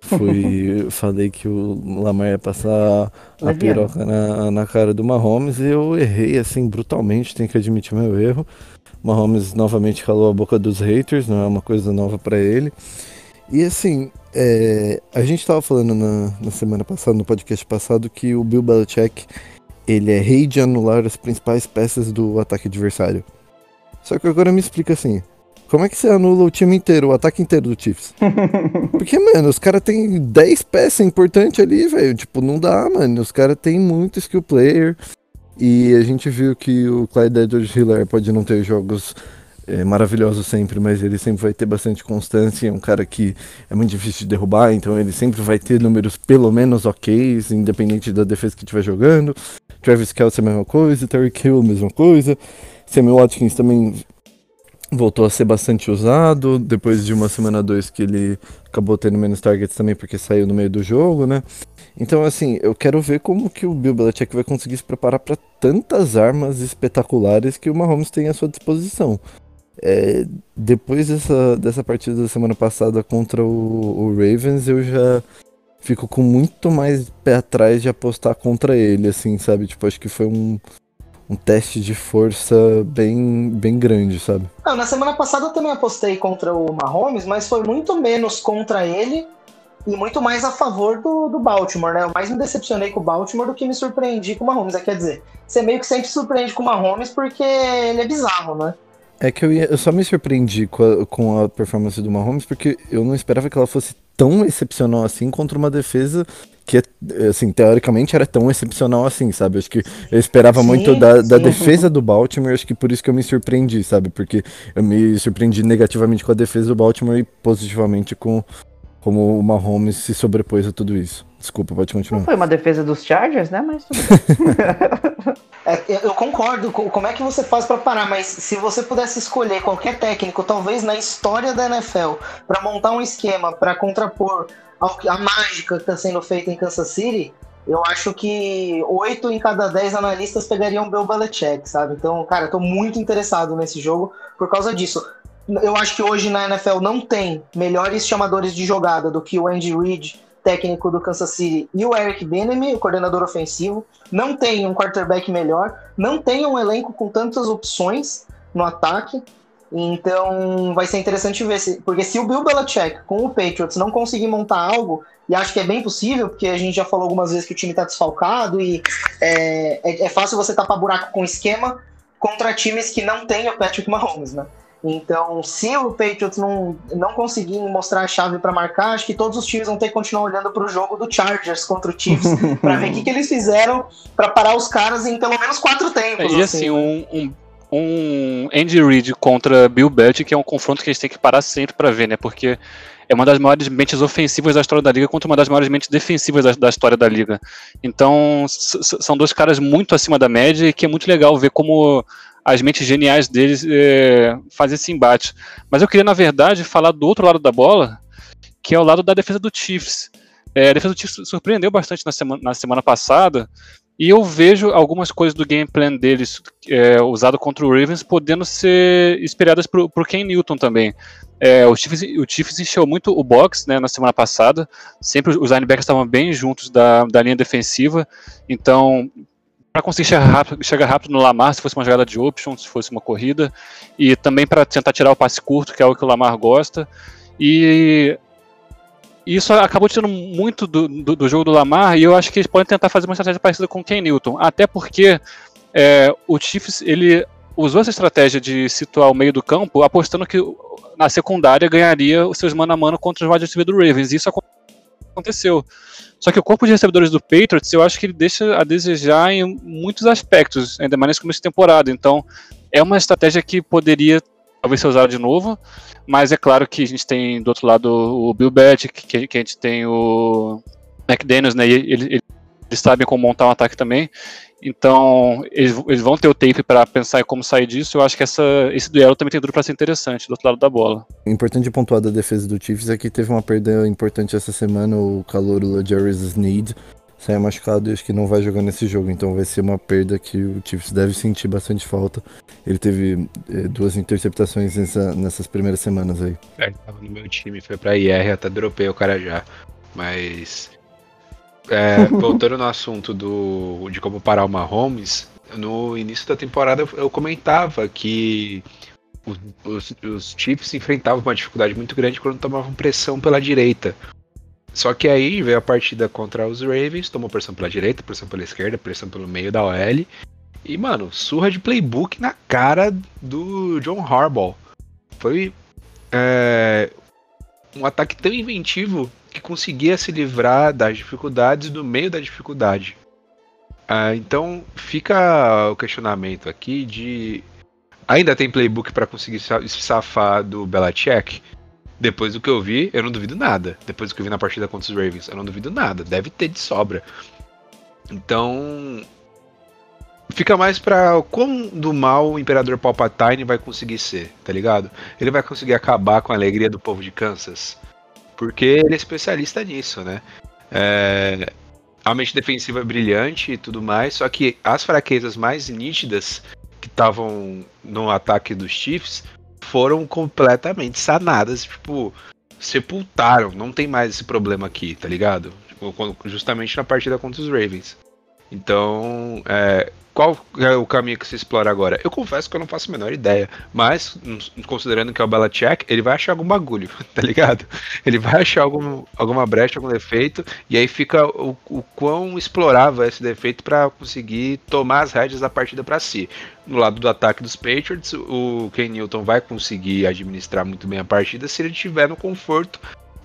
fui, falei que o Lamar ia passar a piroca na, na cara do Mahomes e eu errei assim brutalmente, tenho que admitir meu erro. Mahomes novamente calou a boca dos haters, não é uma coisa nova pra ele. E assim, é, a gente tava falando na, na semana passada, no podcast passado, que o Bill Belichick ele é rei de anular as principais peças do ataque adversário. Só que agora me explica assim, como é que você anula o time inteiro, o ataque inteiro do Chiefs? Porque, mano, os caras têm 10 peças importantes ali, velho. Tipo, não dá, mano. Os caras têm muito skill player. E a gente viu que o Clyde Edwards Hiller pode não ter jogos é, maravilhosos sempre, mas ele sempre vai ter bastante constância. É um cara que é muito difícil de derrubar, então ele sempre vai ter números pelo menos ok, independente da defesa que estiver jogando. Travis Kelce a mesma coisa, Terry Hill mesma coisa. Samuel Watkins também voltou a ser bastante usado, depois de uma semana 2 que ele acabou tendo menos targets também porque saiu no meio do jogo, né? Então, assim, eu quero ver como que o Bill Belichick vai conseguir se preparar para tantas armas espetaculares que o Mahomes tem à sua disposição. É, depois dessa, dessa partida da semana passada contra o, o Ravens, eu já fico com muito mais pé atrás de apostar contra ele, assim, sabe? Tipo, acho que foi um, um teste de força bem, bem grande, sabe? Não, na semana passada eu também apostei contra o Mahomes, mas foi muito menos contra ele e muito mais a favor do, do Baltimore, né? Eu mais me decepcionei com o Baltimore do que me surpreendi com o Mahomes. É, quer dizer, você meio que sempre surpreende com o Mahomes porque ele é bizarro, né? É que eu, ia- eu só me surpreendi com a, com a performance do Mahomes porque eu não esperava que ela fosse tão excepcional assim contra uma defesa que, assim, teoricamente era tão excepcional assim, sabe? Acho que eu esperava Sim, muito da, da defesa do Baltimore, acho que por isso que eu me surpreendi, sabe? Porque eu me surpreendi negativamente com a defesa do Baltimore e positivamente com como o Mahomes se sobrepôs a tudo isso. Desculpa, pode Não continuar. foi uma defesa dos Chargers, né? Mas tudo bem. É, eu- eu concordo com como é que você faz pra parar, mas se você pudesse escolher qualquer técnico, talvez na história da NFL, pra montar um esquema pra contrapor ao que- a mágica que tá sendo feita em Kansas City, eu acho que oito em cada dez analistas pegariam o Bill Belichick, sabe? Então, cara, eu tô muito interessado nesse jogo por causa disso. Eu acho que hoje na NFL não tem melhores chamadores de jogada do que o Andy Reid, técnico do Kansas City, e o Eric Bieniemy, o coordenador ofensivo. Não tem um quarterback melhor, não tem um elenco com tantas opções no ataque. Então vai ser interessante ver, se, porque se o Bill Belichick com o Patriots não conseguir montar algo, e acho que é bem possível, porque a gente já falou algumas vezes que o time está desfalcado e é, é, é fácil você tapar buraco com esquema contra times que não têm o Patrick Mahomes, né? Então, se o Patriots não, não conseguir mostrar a chave para marcar, acho que todos os times vão ter que continuar olhando para o jogo do Chargers contra o Chiefs para ver o que, que eles fizeram para parar os caras em pelo menos quatro tempos. E assim, um, um, um Andy Reid contra Bill Belichick é um confronto que a gente tem que parar sempre pra ver, né? Porque é uma das maiores mentes ofensivas da história da liga contra uma das maiores mentes defensivas da, da história da liga. Então, são dois caras muito acima da média e que é muito legal ver como as mentes geniais deles é, fazem esse embate. Mas eu queria, na verdade, falar do outro lado da bola, que é o lado da defesa do Chiefs. É, a defesa do Chiefs surpreendeu bastante na semana, na semana passada, e eu vejo algumas coisas do game plan deles é, usado contra o Ravens podendo ser espelhadas para o Ken Newton também. É, o, Chiefs, o Chiefs encheu muito o box né, na semana passada, sempre os linebackers estavam bem juntos da, da linha defensiva, então para conseguir chegar rápido, chegar rápido no Lamar, se fosse uma jogada de option, se fosse uma corrida, e também para tentar tirar o passe curto, que é o que o Lamar gosta. E isso acabou tirando muito do, do, do jogo do Lamar, e eu acho que eles podem tentar fazer uma estratégia parecida com o Ken Newton, até porque é, o Chiefs ele usou essa estratégia de situar o meio do campo, apostando que na secundária ganharia os seus mano a mano contra os wide do Ravens. E isso aconteceu. Só que o corpo de recebedores do Patriots, eu acho que ele deixa a desejar em muitos aspectos, ainda mais nesse começo de temporada. Então, é uma estratégia que poderia talvez ser usada de novo, mas é claro que a gente tem do outro lado o Bill Belichick, que, que a gente tem o McDaniels, né? E ele, ele eles sabem como montar um ataque também. Então, eles, eles vão ter o tape para pensar em como sair disso. Eu acho que essa, esse duelo também tem tudo para ser interessante do outro lado da bola. Importante pontuar da defesa do Chiefs é que teve uma perda importante essa semana, o calor Jerry's Sneed saiu machucado e acho que não vai jogar nesse jogo, então vai ser uma perda que o Chiefs deve sentir bastante falta. Ele teve eh, duas interceptações nessa- nessas primeiras semanas aí. É, ele tava no meu time, foi pra IR, até dropei o cara já. Mas. É, voltando no assunto do, de como parar o Mahomes, no início da temporada eu- eu comentava que os, os, os Chiefs enfrentavam uma dificuldade muito grande quando tomavam pressão pela direita. Só que aí veio a partida contra os Ravens, tomou pressão pela direita, pressão pela esquerda, pressão pelo meio da OL. E, mano, surra de playbook na cara do John Harbaugh. Foi é, um ataque tão inventivo que conseguia se livrar das dificuldades do meio da dificuldade. Ah, então fica o questionamento aqui de ainda tem playbook para conseguir se safar do Belichick? Depois do que eu vi, eu não duvido nada. Depois do que eu vi na partida contra os Ravens, eu não duvido nada. Deve ter de sobra. Então, fica mais pra o quão do mal o Imperador Palpatine vai conseguir ser, tá ligado? Ele vai conseguir acabar com a alegria do povo de Kansas. Porque ele é especialista nisso, né? É, a mente defensiva é brilhante e tudo mais, só que as fraquezas mais nítidas que estavam no ataque dos Chiefs foram completamente sanadas, tipo, sepultaram, não tem mais esse problema aqui, tá ligado? Tipo, Justamente na partida contra os Ravens. Então, é, qual é o caminho que se explora agora? Eu confesso que eu não faço a menor ideia, mas considerando que é o Belichick, ele vai achar algum bagulho, tá ligado? Ele vai achar algum, alguma brecha, algum defeito, e aí fica o, o quão explorável é esse defeito pra conseguir tomar as rédeas da partida pra si. No lado do ataque dos Patriots, o Ken Newton vai conseguir administrar muito bem a partida se ele tiver no conforto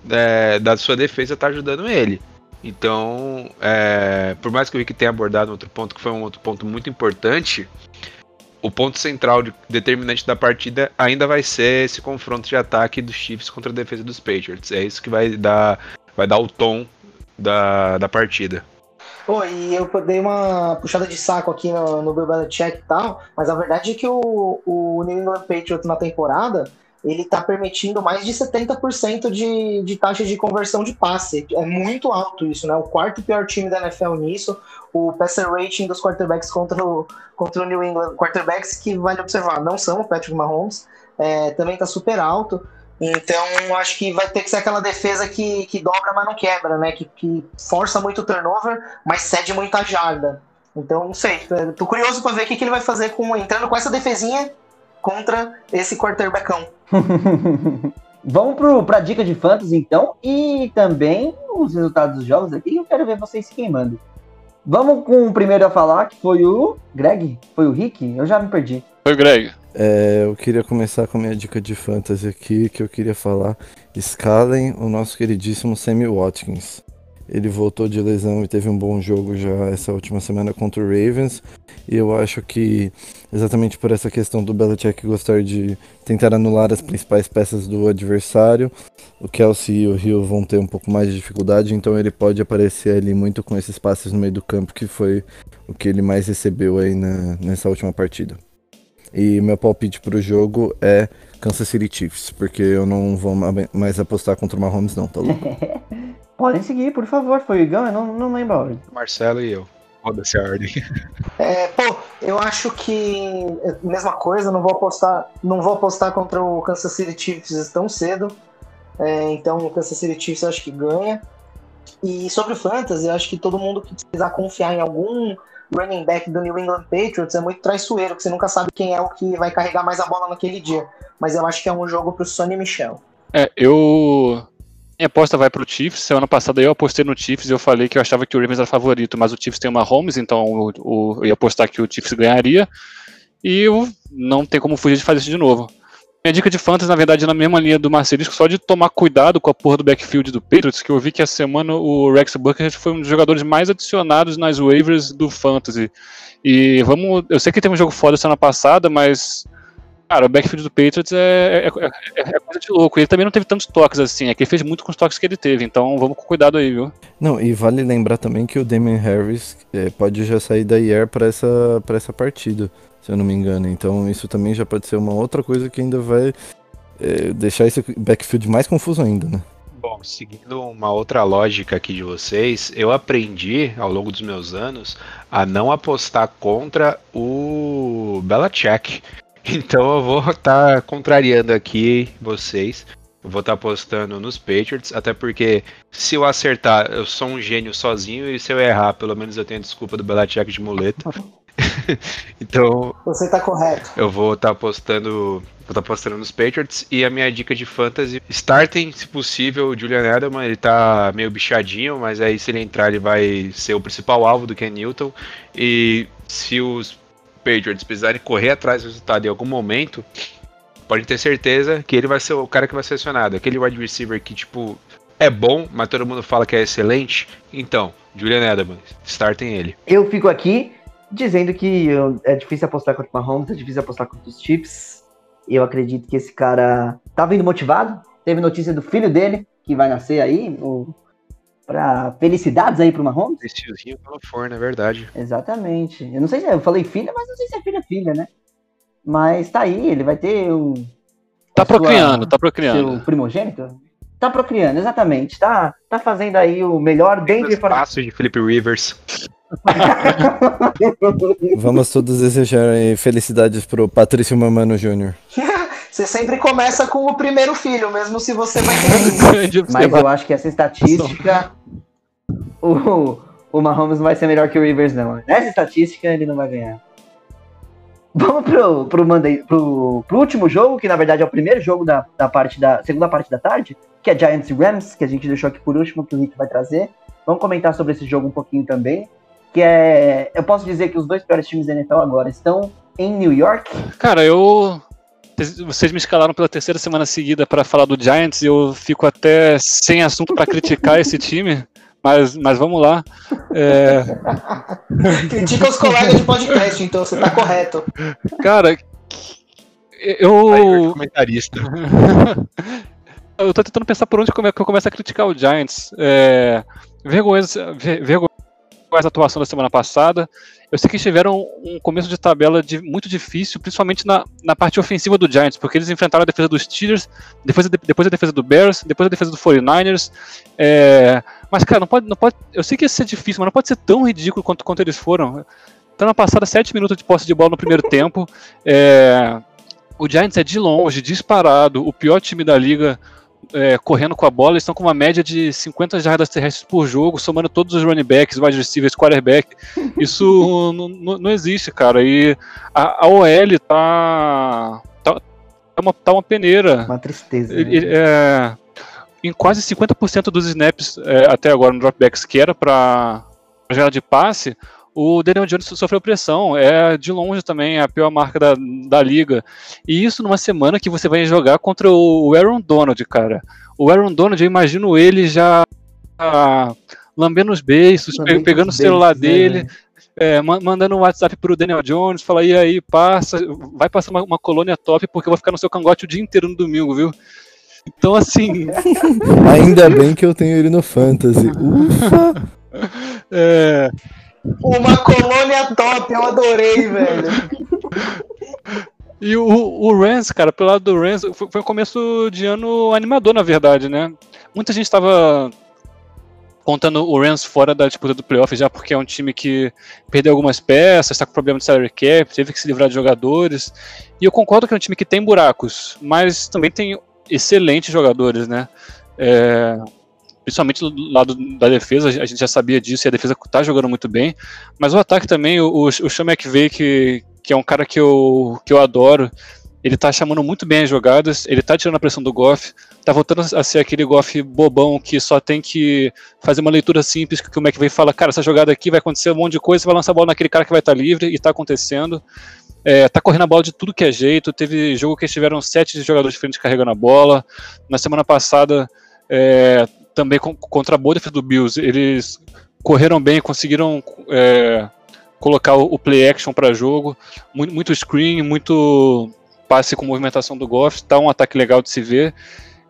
é, da sua defesa tá ajudando ele. Então, é, por mais que o Rick tenha abordado outro ponto, que foi um outro ponto muito importante, o ponto central de- determinante da partida ainda vai ser esse confronto de ataque dos Chiefs contra a defesa dos Patriots. É isso que vai dar, vai dar o tom da, da partida. Pô, e eu dei uma puxada de saco aqui no, no Bill Belichick e tal, mas a verdade é que o, o New England Patriots na temporada, ele tá permitindo mais de 70% de, de taxa de conversão de passe. É muito alto isso, né? O quarto pior time da NFL nisso. O passer rating dos quarterbacks contra o, contra o New England, quarterbacks que vale observar, não são o Patrick Mahomes, é, também tá super alto. Então, acho que vai ter que ser aquela defesa que, que dobra, mas não quebra, né? Que, que força muito o turnover, mas cede muita jarda. Então, não sei. Tô curioso pra ver o que, que ele vai fazer com entrando com essa defesinha contra esse quarterbackão. Vamos pro, pra dica de fantasy, então, e também os resultados dos jogos aqui, eu quero ver vocês se queimando. Vamos com o primeiro a falar, que foi o Greg? Foi o Rick? Eu já me perdi. Oi, Greg. É, eu queria começar com a minha dica de fantasy aqui, que eu queria falar. Escalem o nosso queridíssimo Sammy Watkins. Ele voltou de lesão e teve um bom jogo já essa última semana contra o Ravens. E eu acho que, exatamente por essa questão do Belichick gostar de tentar anular as principais peças do adversário, o Kelsey e o Hill vão ter um pouco mais de dificuldade, então ele pode aparecer ali muito com esses passes no meio do campo, que foi o que ele mais recebeu aí na- nessa última partida. E meu palpite pro jogo é Kansas City Chiefs, porque eu não vou ma- mais apostar contra o Mahomes não, tá louco? Podem seguir, por favor. Foi o Igão? Eu não, não lembro a ordem. Marcelo e eu. Foda-se a ordem. É, pô, eu acho que é a mesma coisa, não vou apostar, não vou apostar contra o Kansas City Chiefs tão cedo. É, então o Kansas City Chiefs eu acho que ganha. E sobre o Fantasy, eu acho que todo mundo que precisar confiar em algum running back do New England Patriots é muito traiçoeiro, porque você nunca sabe quem é o que vai carregar mais a bola naquele dia. Mas eu acho que é um jogo pro Sonny Michel. É, eu. Minha aposta vai pro Chiefs. Semana passada eu apostei no Chiefs e eu falei que eu achava que o Ravens era favorito, mas o Chiefs tem uma Holmes, então o, o- eu ia apostar que o Chiefs ganharia. E eu não tem como fugir de fazer isso de novo. Minha dica de fantasy, na verdade, é na mesma linha do Marcelisco, só de tomar cuidado com a porra do backfield do Patriots, que eu vi que essa semana o Rex Bucket foi um dos jogadores mais adicionados nas waivers do fantasy. E vamos. Eu sei que teve um jogo foda semana passada, mas Cara, o backfield do Patriots é, é, é- é coisa de louco. Ele também não teve tantos toques assim, é que ele fez muito com os toques que ele teve, então vamos com cuidado aí, viu? Não, e vale lembrar também que o Damien Harris é, pode já sair da IR para essa, pra essa partida, se eu não me engano. Então isso também já pode ser uma outra coisa que ainda vai é, deixar esse backfield mais confuso ainda, né? Bom, seguindo uma outra lógica aqui de vocês, eu aprendi ao longo dos meus anos a não apostar contra o Belichick. Então eu vou estar contrariando aqui vocês. Eu vou estar apostando nos Patriots, até porque se eu acertar, eu sou um gênio sozinho, e se eu errar, pelo menos eu tenho a desculpa do Belichick de muleta. então Você tá correto. eu vou estar apostando. Vou estar apostando nos Patriots. E a minha dica de fantasy. Startem, se possível, o Julian Edelman. Ele tá meio bichadinho, mas aí se ele entrar, ele vai ser o principal alvo do Ken Newton. E se os Patriots precisarem correr atrás do resultado em algum momento, pode ter certeza que ele vai ser o cara que vai ser acionado. Aquele wide receiver que, tipo, é bom, mas todo mundo fala que é excelente. Então, Julian Edelman, startem ele. Eu fico aqui dizendo que eu- é difícil apostar contra o Mahomes, é difícil apostar contra os Chips. Eu acredito que esse cara tá vindo motivado. Teve notícia do filho dele, que vai nascer aí. O... Pra felicidades aí pro Mahomes. Esse tiozinho pelo forno, é verdade. Exatamente. Eu não sei se eu falei filha, mas não sei se é filha filha, né? Mas tá aí, ele vai ter um. Tá sua- procriando, tá Seu procriando. primogênito? Tá procriando, exatamente. Tá, tá fazendo aí o melhor dentro de fora. De Felipe Rivers. Vamos todos desejar felicidades pro Patrício Mamano Jr. Você sempre começa com o primeiro filho, mesmo se você vai ter Mas eu acho que essa estatística. O, o Mahomes não vai ser melhor que o Rivers, não. Nessa estatística, ele não vai ganhar. Vamos pro, pro, Monday, pro, pro último jogo, que na verdade é o primeiro jogo da, da parte da segunda parte da tarde, que é Giants e Rams, que a gente deixou aqui por último, que o Rick vai trazer. Vamos comentar sobre esse jogo um pouquinho também. Que é. Eu posso dizer que os dois piores times da NFL agora estão em New York. Cara, eu. Vocês me escalaram pela terceira semana seguida pra falar do Giants e eu fico até sem assunto pra criticar esse time. Mas, mas vamos lá. É, Critica os colegas de podcast, então você tá correto. cara, eu. comentarista. Eu tô tentando pensar por onde que eu começo a criticar o Giants. É, vergonhosa, ver- vergonhosa a atuação da semana passada. Eu sei que eles tiveram um começo de tabela de- muito difícil, principalmente na, na parte ofensiva do Giants, porque eles enfrentaram a defesa dos Steelers, depois depois a defesa do Bears, depois a defesa do 49ers. é, mas, cara, não pode, não pode. Eu sei que ia ser difícil, mas não pode ser tão ridículo quanto, quanto eles foram. Semana passada, 7 minutos de posse de bola no primeiro tempo. É, o Giants é de longe, disparado, o pior time da liga é, correndo com a bola. Eles estão com uma média de 50 jardas terrestres por jogo, somando todos os running backs, wide receivers, quarterback. Isso não, existe, cara. E a, a OL tá, tá, tá, uma, tá uma peneira. Uma tristeza. né? É, em quase 50% dos snaps é, até agora no dropbacks que era para jogada de passe, o Daniel Jones sofreu pressão. É de longe também a pior marca da, da liga. E isso numa semana que você vai jogar contra o Aaron Donald, cara. O Aaron Donald, eu imagino ele já ah, lambendo os beiços, Lambendo pegando o os celular beiços, né, dele, é, ma- mandando um WhatsApp pro Daniel Jones, fala, e aí, passa, vai passar uma, uma colônia top, porque eu vou ficar no seu cangote o dia inteiro no domingo, viu? Então, assim, Ainda bem que eu tenho ele no Fantasy. Ufa! é, Uma colônia top, eu adorei, velho. e o, o Rams, cara, pelo lado do Rams, foi, foi um começo de ano animador, na verdade, né? Muita gente estava contando o Rams fora da disputa do playoff já porque é um time que perdeu algumas peças, está com problema de salary cap, teve que se livrar de jogadores. E eu concordo que é um time que tem buracos, mas também tem excelentes jogadores, né? É, principalmente do lado da defesa, a gente já sabia disso e a defesa está jogando muito bem. Mas o ataque também, o, o Sean McVay, que, que é um cara que eu, que eu adoro, ele tá chamando muito bem as jogadas, ele tá tirando a pressão do Goff, tá voltando a ser aquele Goff bobão que só tem que fazer uma leitura simples, que o McVay fala, cara, essa jogada aqui vai acontecer um monte de coisa, você vai lançar a bola naquele cara que vai estar livre, e tá acontecendo. É, tá correndo a bola de tudo que é jeito, teve jogo que eles tiveram sete jogadores diferentes carregando a bola, na semana passada, é, também contra a boa defesa do Bills, eles correram bem, conseguiram é, colocar o, play action para jogo, muito, muito screen, muito passe com movimentação do Goff, tá um ataque legal de se ver.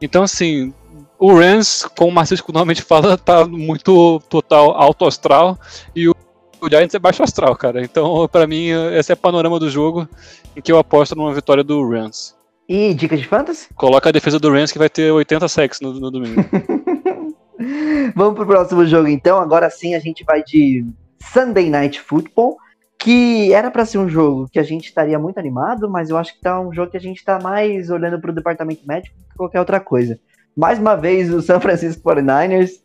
Então, assim, o Rams, como o Marcelo normalmente fala, tá muito total alto astral e o, o Giants é baixo astral, cara. Então, pra mim, esse é o panorama do jogo em que eu aposto numa vitória do Rams. E dica de fantasy? Coloca a defesa do Rams que vai ter 80 sacks no, no domingo. Vamos pro próximo jogo então. Agora sim a gente vai de Sunday Night Football, que era para ser um jogo que a gente estaria muito animado, mas eu acho que tá um jogo que a gente tá mais olhando pro departamento médico que qualquer outra coisa. Mais uma vez o San Francisco 49ers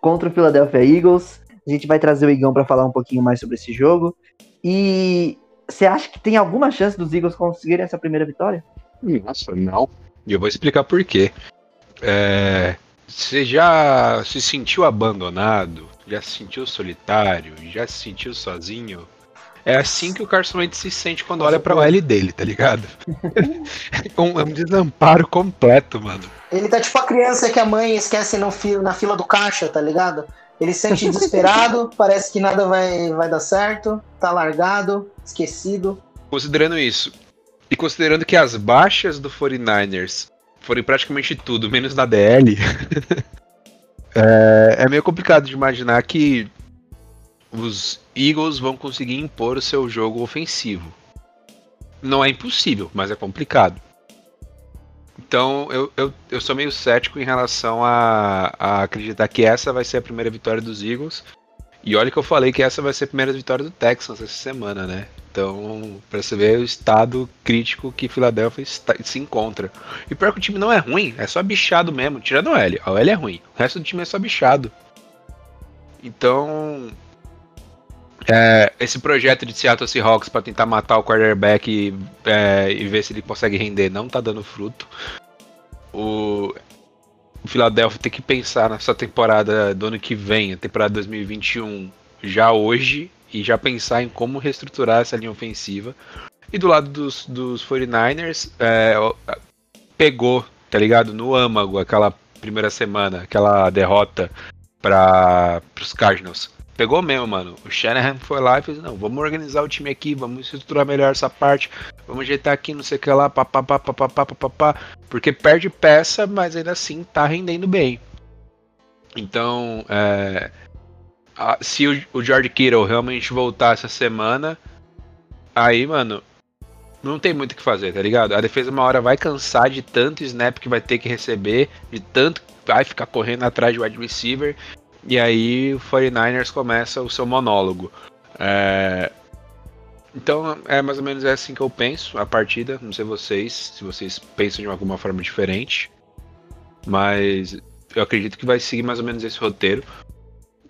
contra o Philadelphia Eagles. A gente vai trazer o Igão para falar um pouquinho mais sobre esse jogo. E você acha que tem alguma chance dos Eagles conseguirem essa primeira vitória? Nossa, não. E eu vou explicar por quê. É, você já se sentiu abandonado? Já se sentiu solitário? Já se sentiu sozinho? É assim que o Carson Wentz se sente quando olha pra L dele, tá ligado? é, um, é um desamparo completo, mano. Ele tá tipo a criança que a mãe esquece no fi- na fila do caixa, tá ligado? Ele se sente desesperado, parece que nada vai, vai dar certo, tá largado, esquecido. Considerando isso, e considerando que as baixas do 49ers foram praticamente tudo, menos na DL, é, é meio complicado de imaginar que os Eagles vão conseguir impor o seu jogo ofensivo. Não é impossível, mas é complicado. Então eu, eu, eu sou meio cético em relação a, a acreditar que essa vai ser a primeira vitória dos Eagles. E olha que eu falei que essa vai ser a primeira vitória do Texans essa semana, né? Então, pra você ver o estado crítico que Philadelphia está- se encontra. E pior que o time não é ruim, é só bichado mesmo. Tirando o L. O L é ruim. O resto do time é só bichado. Então. é, esse projeto de Seattle Seahawks pra tentar matar o quarterback e, é, e ver se ele consegue render não tá dando fruto. O, o Philadelphia tem que pensar nessa temporada do ano que vem, a temporada 2021, já hoje, e já pensar em como reestruturar essa linha ofensiva. E do lado dos, dos 49ers, é, pegou, tá ligado? No âmago aquela primeira semana, aquela derrota para os Cardinals. Pegou mesmo, mano. O Shanahan foi lá e fez: não, vamos organizar o time aqui, vamos estruturar melhor essa parte, vamos ajeitar aqui, não sei o que lá, papapá, papapá, papapá. Porque perde peça, mas ainda assim tá rendendo bem. Então, é, a- se o, o George Kittle realmente voltar essa semana, aí, mano, não tem muito o que fazer, tá ligado? A defesa uma hora vai cansar de tanto snap que vai ter que receber, de tanto vai ficar correndo atrás de wide receiver, e aí o 49ers começa o seu monólogo. É, Então é mais ou menos assim que eu penso a partida. Não sei vocês, se vocês pensam de alguma forma diferente. Mas eu acredito que vai seguir mais ou menos esse roteiro.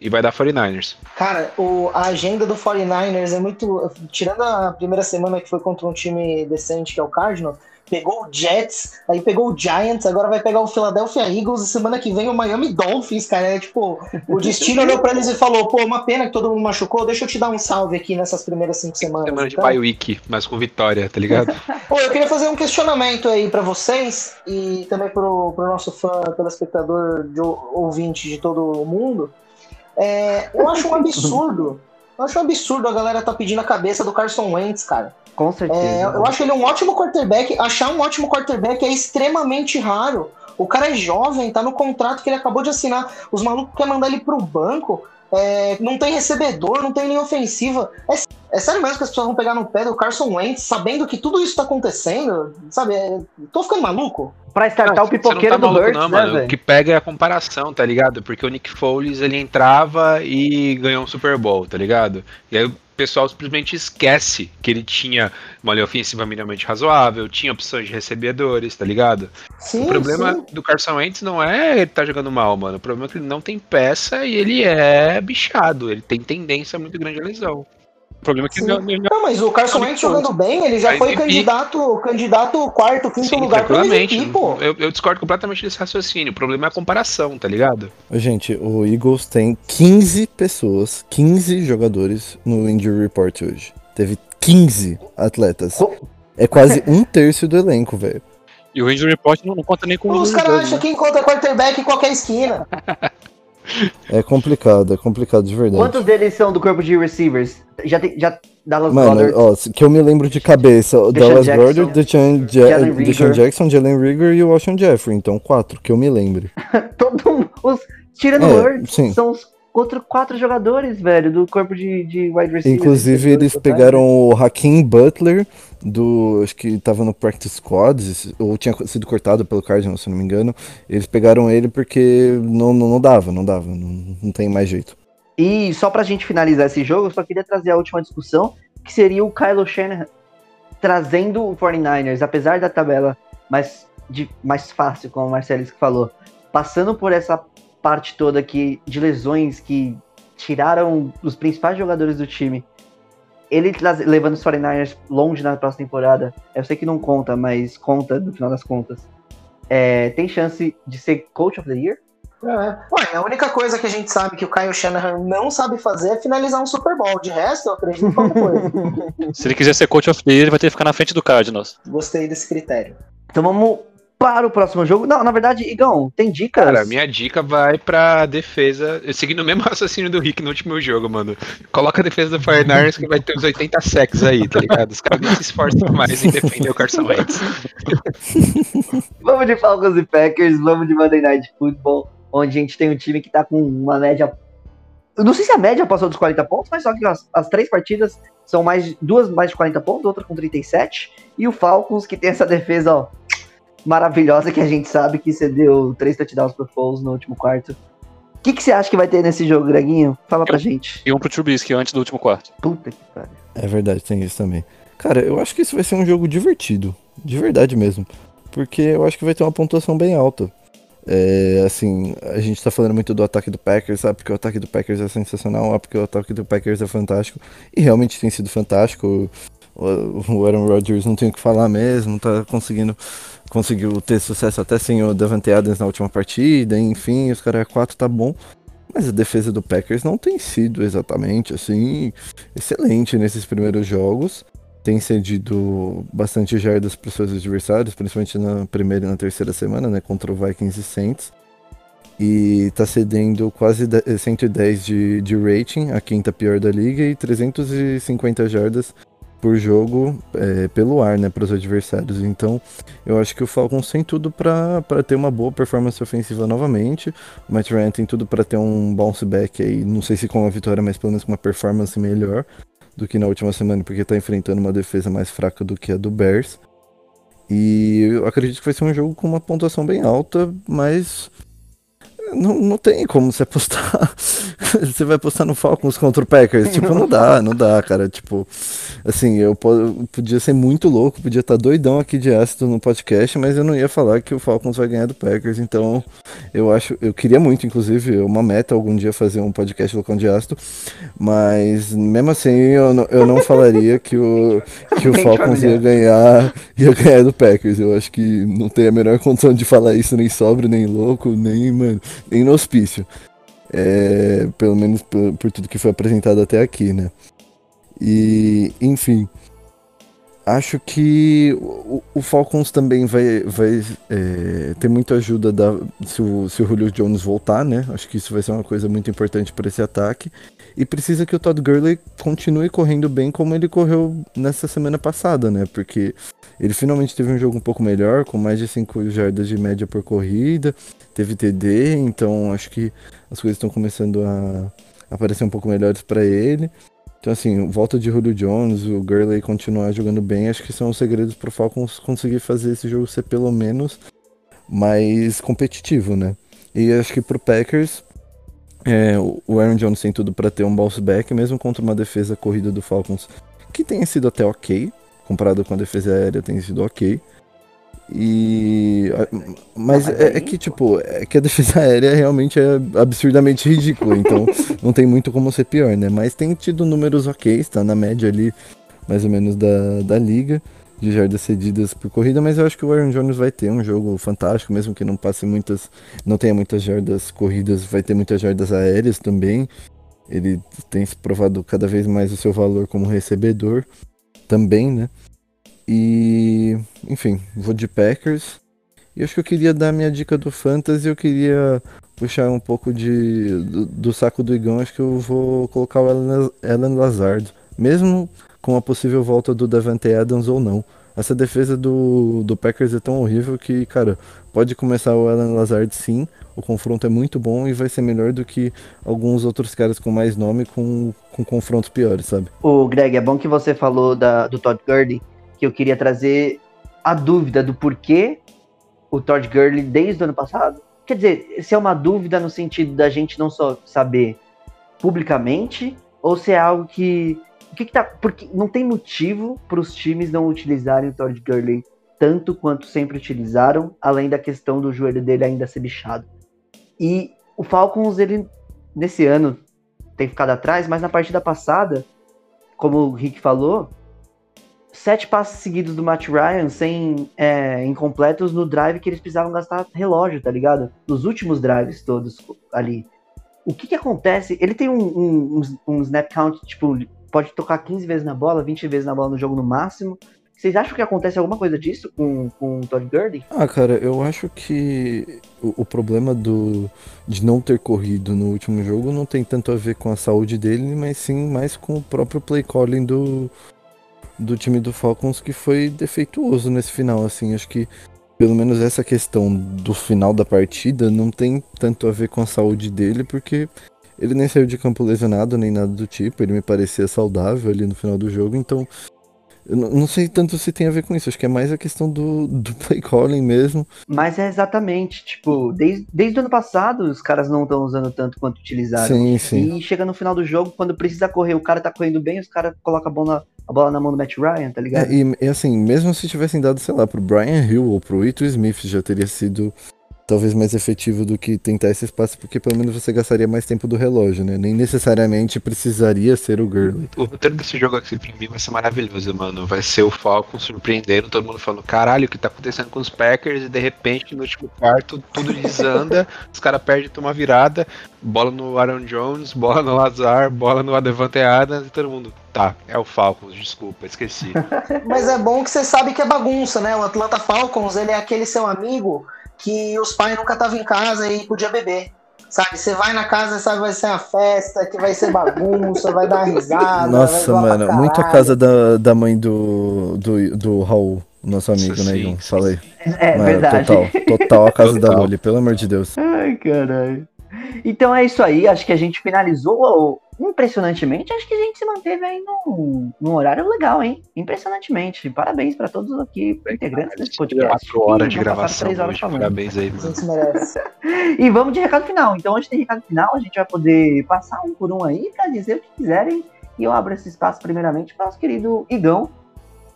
E vai dar 49ers. Cara, o, a agenda do 49ers é muito. Tirando a primeira semana que foi contra um time decente, que é o Cardinals, pegou o Jets, aí pegou o Giants, agora vai pegar o Philadelphia Eagles e semana que vem o Miami Dolphins, cara. É tipo, o destino olhou pra eles e falou: pô, uma pena que todo mundo machucou, deixa eu te dar um salve aqui nessas primeiras cinco semanas. Semana de então. bye week, mas com vitória, tá ligado? Pô, eu queria fazer um questionamento aí pra vocês e também pro, pro nosso fã, telespectador, de, ou- ouvinte de todo o mundo. É, eu acho um absurdo. Eu acho um absurdo a galera tá pedindo a cabeça do Carson Wentz, cara. Com certeza. É, eu acho ele um ótimo quarterback. Achar um ótimo quarterback é extremamente raro. O cara é jovem, tá no contrato que ele acabou de assinar. Os malucos querem mandar ele pro banco. é, não tem recebedor, não tem linha ofensiva. É, é sério mesmo que as pessoas vão pegar no pé do Carson Wentz, sabendo que tudo isso tá acontecendo? Sabe? é, tô ficando maluco. Pra startar o Você pipoqueiro não tá do Hurts, não, né, mano. O velho? que pega é a comparação, tá ligado? Porque o Nick Foles ele entrava e ganhou um Super Bowl, tá ligado? E aí o pessoal simplesmente esquece que ele tinha uma linha ofensiva minimamente razoável, tinha opções de recebedores, tá ligado? Sim, o problema sim. do Carson Wentz não é ele tá jogando mal, mano. O problema é que ele não tem peça e ele é bichado. Ele tem tendência muito grande à lesão. O problema é que ele- Não, mas o Carson Wentz jogando bem, ele já foi candidato, candidato quarto, quinto Sim, lugar pro. MVP, pô. Eu, eu discordo completamente desse raciocínio. O problema é a comparação, tá ligado? Gente, o Eagles tem 15 pessoas, 15 jogadores no Injury Report hoje. Teve 15 atletas. É quase um terço do elenco, velho. e o Injury Report não, não conta nem com Os os caras acham né? que encontra quarterback em qualquer esquina. É complicado, é complicado de verdade. Quantos deles são do corpo de receivers? Já tem. Já, Dallas Mano, Goddard. ó, que eu me lembro de cabeça, Deshaun Dallas Jackson, Goddard, Deshaun, Ja-. Deshaun Jackson, Jalen Rigger e o Washington Jeffrey. Então, quatro, que eu me lembre. Todo mundo- os, tirando É, sim. são os outros quatro jogadores, velho, do corpo de, de wide receiver. Inclusive, eles pegaram o Hakeem Butler, do. Acho que tava no Practice Squad, ou tinha sido cortado pelo Cardinals, se não me engano. Eles pegaram ele porque não, não, não dava, não dava, não, não tem mais jeito. E só pra gente finalizar esse jogo, eu só queria trazer a última discussão, que seria o Kylo Shanahan trazendo o 49ers, apesar da tabela mais, de, mais fácil, como o Marcelis falou, passando por essa parte toda aqui de lesões que tiraram os principais jogadores do time. Ele traz- levando os 49ers longe na próxima temporada, eu sei que não conta, mas conta no final das contas. É, tem chance de ser Coach of the Year? É. Ué, a única coisa que a gente sabe que o Kyle Shanahan não sabe fazer é finalizar um Super Bowl. De resto, eu acredito em qualquer coisa. Se ele quiser ser coach of the year, ele vai ter que ficar na frente do Cardinals. Gostei desse critério. Então vamos para o próximo jogo. Não, na verdade, Igão, tem dicas? Cara, minha dica vai pra defesa, seguindo o mesmo raciocínio do Rick no último jogo, mano. Coloca a defesa do 49ers que vai ter uns 80 sacks aí, tá ligado? Os caras nem se esforçam mais em defender o Carson Wentz. Vamos de Falcons e Packers, vamos de Monday Night Football, onde a gente tem um time que tá com uma média. Eu não sei se a média passou dos 40 pontos, mas só que as, as três partidas são mais duas mais de 40 pontos, outra com 37. E o Falcons, que tem essa defesa, ó, maravilhosa, que a gente sabe que cedeu três touchdowns pro Foles no último quarto. O que, que você acha que vai ter nesse jogo, Greginho? Fala pra gente. E um pro Trubisky antes do último quarto. Puta que pariu. É verdade, tem isso também. Cara, eu acho que isso vai ser um jogo divertido. De verdade mesmo. Porque eu acho que vai ter uma pontuação bem alta. É, assim, a gente tá falando muito do ataque do Packers, sabe? Porque o ataque do Packers é sensacional, ah, porque o ataque do Packers é fantástico. E realmente tem sido fantástico. O, Aaron Rodgers não tem o que falar mesmo, tá conseguindo conseguiu ter sucesso até sem o Davante Adams na última partida, enfim, os caras 4 tá bom. Mas a defesa do Packers não tem sido exatamente assim excelente nesses primeiros jogos. Tem cedido bastante jardas para seus adversários, principalmente na primeira e na terceira semana, né, contra o Vikings e Saints. E tá cedendo quase de- 110 de, de rating, a quinta pior da liga, e 350 jardas por jogo é, pelo ar, né, para os adversários. Então, eu acho que o Falcons tem tudo para ter uma boa performance ofensiva novamente. O Matt Ryan tem tudo para ter um bounce back aí, não sei se com uma vitória, mas pelo menos com uma performance melhor do que na última semana, porque tá enfrentando uma defesa mais fraca do que a do Bears. E eu acredito que vai ser um jogo com uma pontuação bem alta, mas não, não tem como você apostar. você vai apostar no Falcons contra o Packers. Tipo, não dá, não dá, cara. Tipo, assim, eu, eu podia ser muito louco, podia estar doidão aqui de ácido no podcast, mas eu não ia falar que o Falcons vai ganhar do Packers. Então, eu acho, eu queria muito, inclusive, uma meta algum dia fazer um podcast loucão de ácido, mas mesmo assim eu não, eu não falaria que o, que o Falcons ia ganhar, ia ganhar do Packers. Eu acho que não tem a menor condição de falar isso, nem sobre, nem louco, nem, mano, hospício. É, pelo menos por, por tudo que foi apresentado até aqui, né? E, enfim, acho que o, o Falcons também vai, vai é, ter muita ajuda da, se, o, se o Julio Jones voltar, né? Acho que isso vai ser uma coisa muito importante para esse ataque. E precisa que o Todd Gurley continue correndo bem como ele correu nessa semana passada, né? Porque ele finalmente teve um jogo um pouco melhor, com mais de 5 jardas de média por corrida, teve TD, então acho que as coisas estão começando a aparecer um pouco melhores para ele. Então, assim, volta de Julio Jones, o Gurley continuar jogando bem, acho que são os segredos pro Falcons conseguir fazer esse jogo ser pelo menos mais competitivo, né? E acho que pro Packers, é, o Aaron Jones tem tudo para ter um bounce back, mesmo contra uma defesa corrida do Falcons que tenha sido até ok, comparado com a defesa aérea, tem sido ok. E. Mas é, é que, tipo, é que a defesa aérea realmente é absurdamente ridícula, então não tem muito como ser pior, né? Mas tem tido números ok, está na média ali, mais ou menos, da, da liga, de jardas cedidas por corrida, mas eu acho que o Aaron Jones vai ter um jogo fantástico, mesmo que não passe muitas. não tenha muitas jardas corridas, vai ter muitas jardas aéreas também. Ele tem se provado cada vez mais o seu valor como recebedor também, né? E, enfim, vou de Packers. E acho que eu queria dar minha dica do Fantasy, eu queria puxar um pouco de, do, do saco do Igão, acho que eu vou colocar o Alan, Lazard. Mesmo com a possível volta do Davante Adams ou não. Essa defesa do, do Packers é tão horrível que, cara, pode começar o Alan Lazard sim. O confronto é muito bom e vai ser melhor do que alguns outros caras com mais nome com, com confrontos piores, sabe? O Greg, é bom que você falou da, do Todd Gurley, que eu queria trazer a dúvida do porquê o Todd Gurley desde o ano passado. Quer dizer, se é uma dúvida no sentido da gente não só saber publicamente, ou se é algo que. O que, que tá. Porque não tem motivo para os times não utilizarem o Todd Gurley tanto quanto sempre utilizaram, além da questão do joelho dele ainda ser bichado. E o Falcons, ele, nesse ano, tem ficado atrás, mas na partida passada, como o Rick falou, sete passes seguidos do Matt Ryan sem é, incompletos no drive que eles precisavam gastar relógio, tá ligado? Nos últimos drives todos ali. O que que acontece? Ele tem um, um, um, snap count, tipo, pode tocar 15 vezes na bola, 20 vezes na bola no jogo no máximo. Vocês acham que acontece alguma coisa disso com, com o Todd Gurley? Ah, cara, eu acho que o, o, problema do, de não ter corrido no último jogo não tem tanto a ver com a saúde dele, mas sim mais com o próprio play calling do, do time do Falcons que foi defeituoso nesse final, assim, acho que pelo menos essa questão do final da partida não tem tanto a ver com a saúde dele, porque ele nem saiu de campo lesionado nem nada do tipo, ele me parecia saudável ali no final do jogo, então eu não sei tanto se tem a ver com isso, acho que é mais a questão do, do play calling mesmo. Mas é exatamente, tipo, desde, desde o ano passado os caras não estão usando tanto quanto utilizaram. Sim, sim. E chega no final do jogo, quando precisa correr, o cara tá correndo bem, os caras colocam a bola, a bola na mão do Matt Ryan, tá ligado? É, e, e, assim, mesmo se tivessem dado, sei lá, pro Brian Hill ou pro Ito Smith, já teria sido talvez mais efetivo do que tentar esse espaço, porque pelo menos você gastaria mais tempo do relógio, né? Nem necessariamente precisaria ser o Gurley. O roteiro desse jogo aqui pra mim vai ser maravilhoso, mano. Vai ser o Falcon surpreendendo, todo mundo falando, caralho, o que tá acontecendo com os Packers? E de repente, no último quarto, tudo desanda, os caras perdem, tomam virada, bola no Aaron Jones, bola no Lazar, bola no Adevante Adams, e todo mundo, tá, é o Falcons, desculpa, esqueci. Mas é bom que você sabe que é bagunça, né? O Atlanta Falcons, ele é aquele seu amigo que os pais nunca estavam em casa e podia beber. Sabe, você vai na casa, sabe, vai ser uma festa, que vai ser bagunça, vai dar uma risada. Nossa, mano, muito a casa da, da mãe do, do, do Raul, nosso amigo, sim, né, Igor? Falei. É, mano, verdade. Total, total a casa total. da Loli, pelo amor de Deus. Ai, caralho. Então é isso aí, acho que a gente finalizou impressionantemente, acho que a gente se manteve aí num, num horário legal, hein? Impressionantemente. Parabéns para todos aqui, integrantes desse podcast. Quatro horas de gravação três horas hoje, parabéns aí, mano. A gente merece. e vamos de recado final. Então, antes de recado final, a gente vai poder passar um por um aí para dizer o que quiserem. E eu abro esse espaço primeiramente para o nosso querido Igão,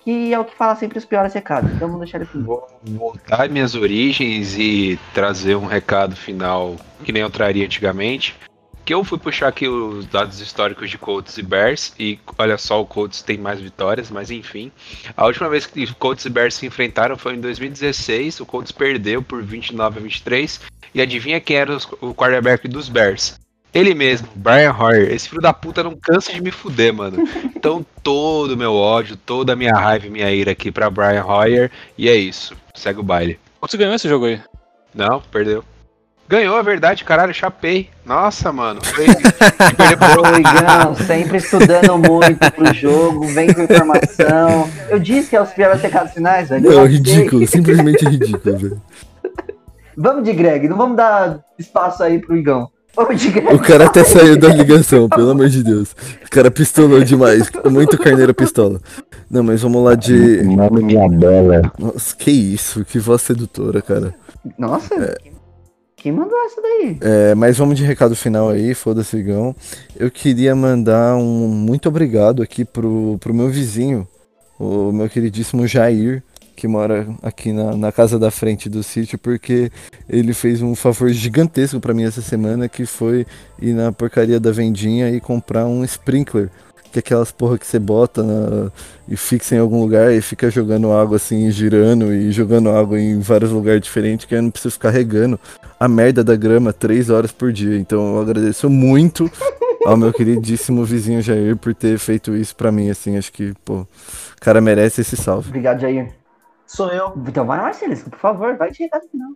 que é o que fala sempre os piores recados. Então vamos deixar ele aqui. Vou voltar minhas origens e trazer um recado final que nem eu traria antigamente que eu fui puxar aqui os dados históricos de Colts e Bears, e olha só, o Colts tem mais vitórias, mas enfim. A última vez que Colts e Bears se enfrentaram foi em 2016, o Colts perdeu por 29 a 23, e adivinha quem era o quarterback dos Bears? Ele mesmo, Brian Hoyer. Esse filho da puta não cansa de me fuder, mano. Então todo o meu ódio, toda a minha raiva e minha ira aqui pra Brian Hoyer, e é isso. Segue o baile. Você ganhou esse jogo aí? Não, perdeu. Ganhou, a é verdade, caralho, chapei. Nossa, mano. Foi... Igão, sempre estudando muito pro jogo, vem com informação. Eu disse que é os piores recados finais, velho. Não, ridículo, simplesmente ridículo, velho. Vamos de Greg, não vamos dar espaço aí pro Igão. O cara até saiu da ligação, pelo amor de Deus. O cara pistolou demais, muito carneiro pistola. Não, mas vamos lá de. Nome minha bela. Nossa, que isso, que voz sedutora, cara. Nossa. É... Quem mandou essa daí? É, mas vamos de recado final aí, foda-se, Gão. Eu queria mandar um muito obrigado aqui pro, pro meu vizinho, o meu queridíssimo Jair, que mora aqui na, na casa da frente do sítio, porque ele fez um favor gigantesco para mim essa semana, que foi ir na porcaria da vendinha e comprar um sprinkler que é aquelas porra que você bota na, e fixa em algum lugar e fica jogando água assim, girando e jogando água em vários lugares diferentes, que eu não preciso ficar regando a merda da grama três horas por dia. Então eu agradeço muito ao meu queridíssimo vizinho Jair por ter feito isso pra mim, assim, acho que, pô, o cara merece esse salve. Obrigado, Jair. Sou eu. Então vai, Marcelisco, por favor, vai de recado final.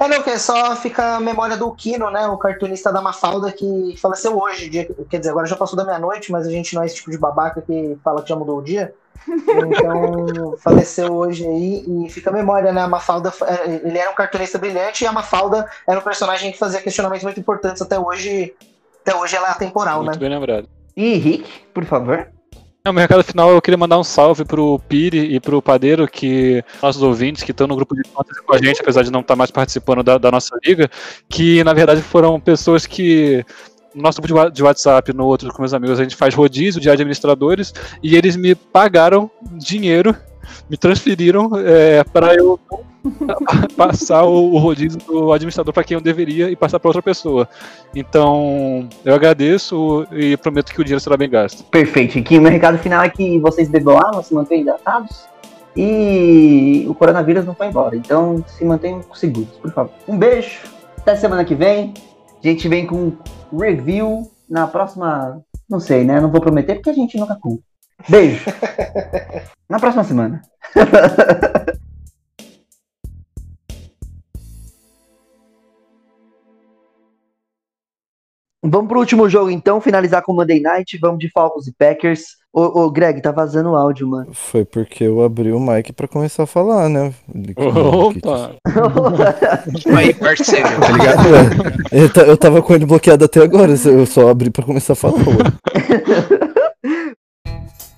É, não, que só fica a memória do Kino, né? O cartunista da Mafalda que faleceu hoje. Dia, quer dizer, agora já passou da meia-noite, mas a gente não é esse tipo de babaca que fala que já mudou o dia. Então, faleceu hoje aí e fica a memória, né? A Mafalda, é, ele era um cartunista brilhante e a Mafalda era um personagem que fazia questionamentos muito importantes até hoje. Até hoje ela é atemporal, Muito né? bem lembrado. E Rick, por favor. No mercado final, eu queria mandar um salve pro Piri e pro Padeiro, que nossos ouvintes que estão no grupo de fantasy com a gente, apesar de não estar mais participando da, da nossa liga, que na verdade foram pessoas que no nosso grupo de WhatsApp, no outro com meus amigos, a gente faz rodízio de administradores e eles me pagaram dinheiro, me transferiram é, para eu passar o, o rodízio do administrador para quem eu deveria e passar para outra pessoa. Então, eu agradeço e prometo que o dinheiro será bem gasto. Perfeito, Riquinho. Meu recado final é que vocês bebam se mantenham hidratados. E o coronavírus não foi embora. Então se mantenham seguros, por favor. Um beijo. Até semana que vem. A gente vem com review na próxima. Não sei, né? Não vou prometer porque a gente nunca cumpre. Beijo. na próxima semana. Vamos pro último jogo então, finalizar com o Monday Night. Vamos de Falcons e Packers. Ô, ô Greg, tá vazando o áudio, mano. Foi porque eu abri o mic pra começar a falar, né? Opa! Aí, parceiro. Tá ligado? Eu, eu tava com ele bloqueado até agora, eu só abri pra começar a falar.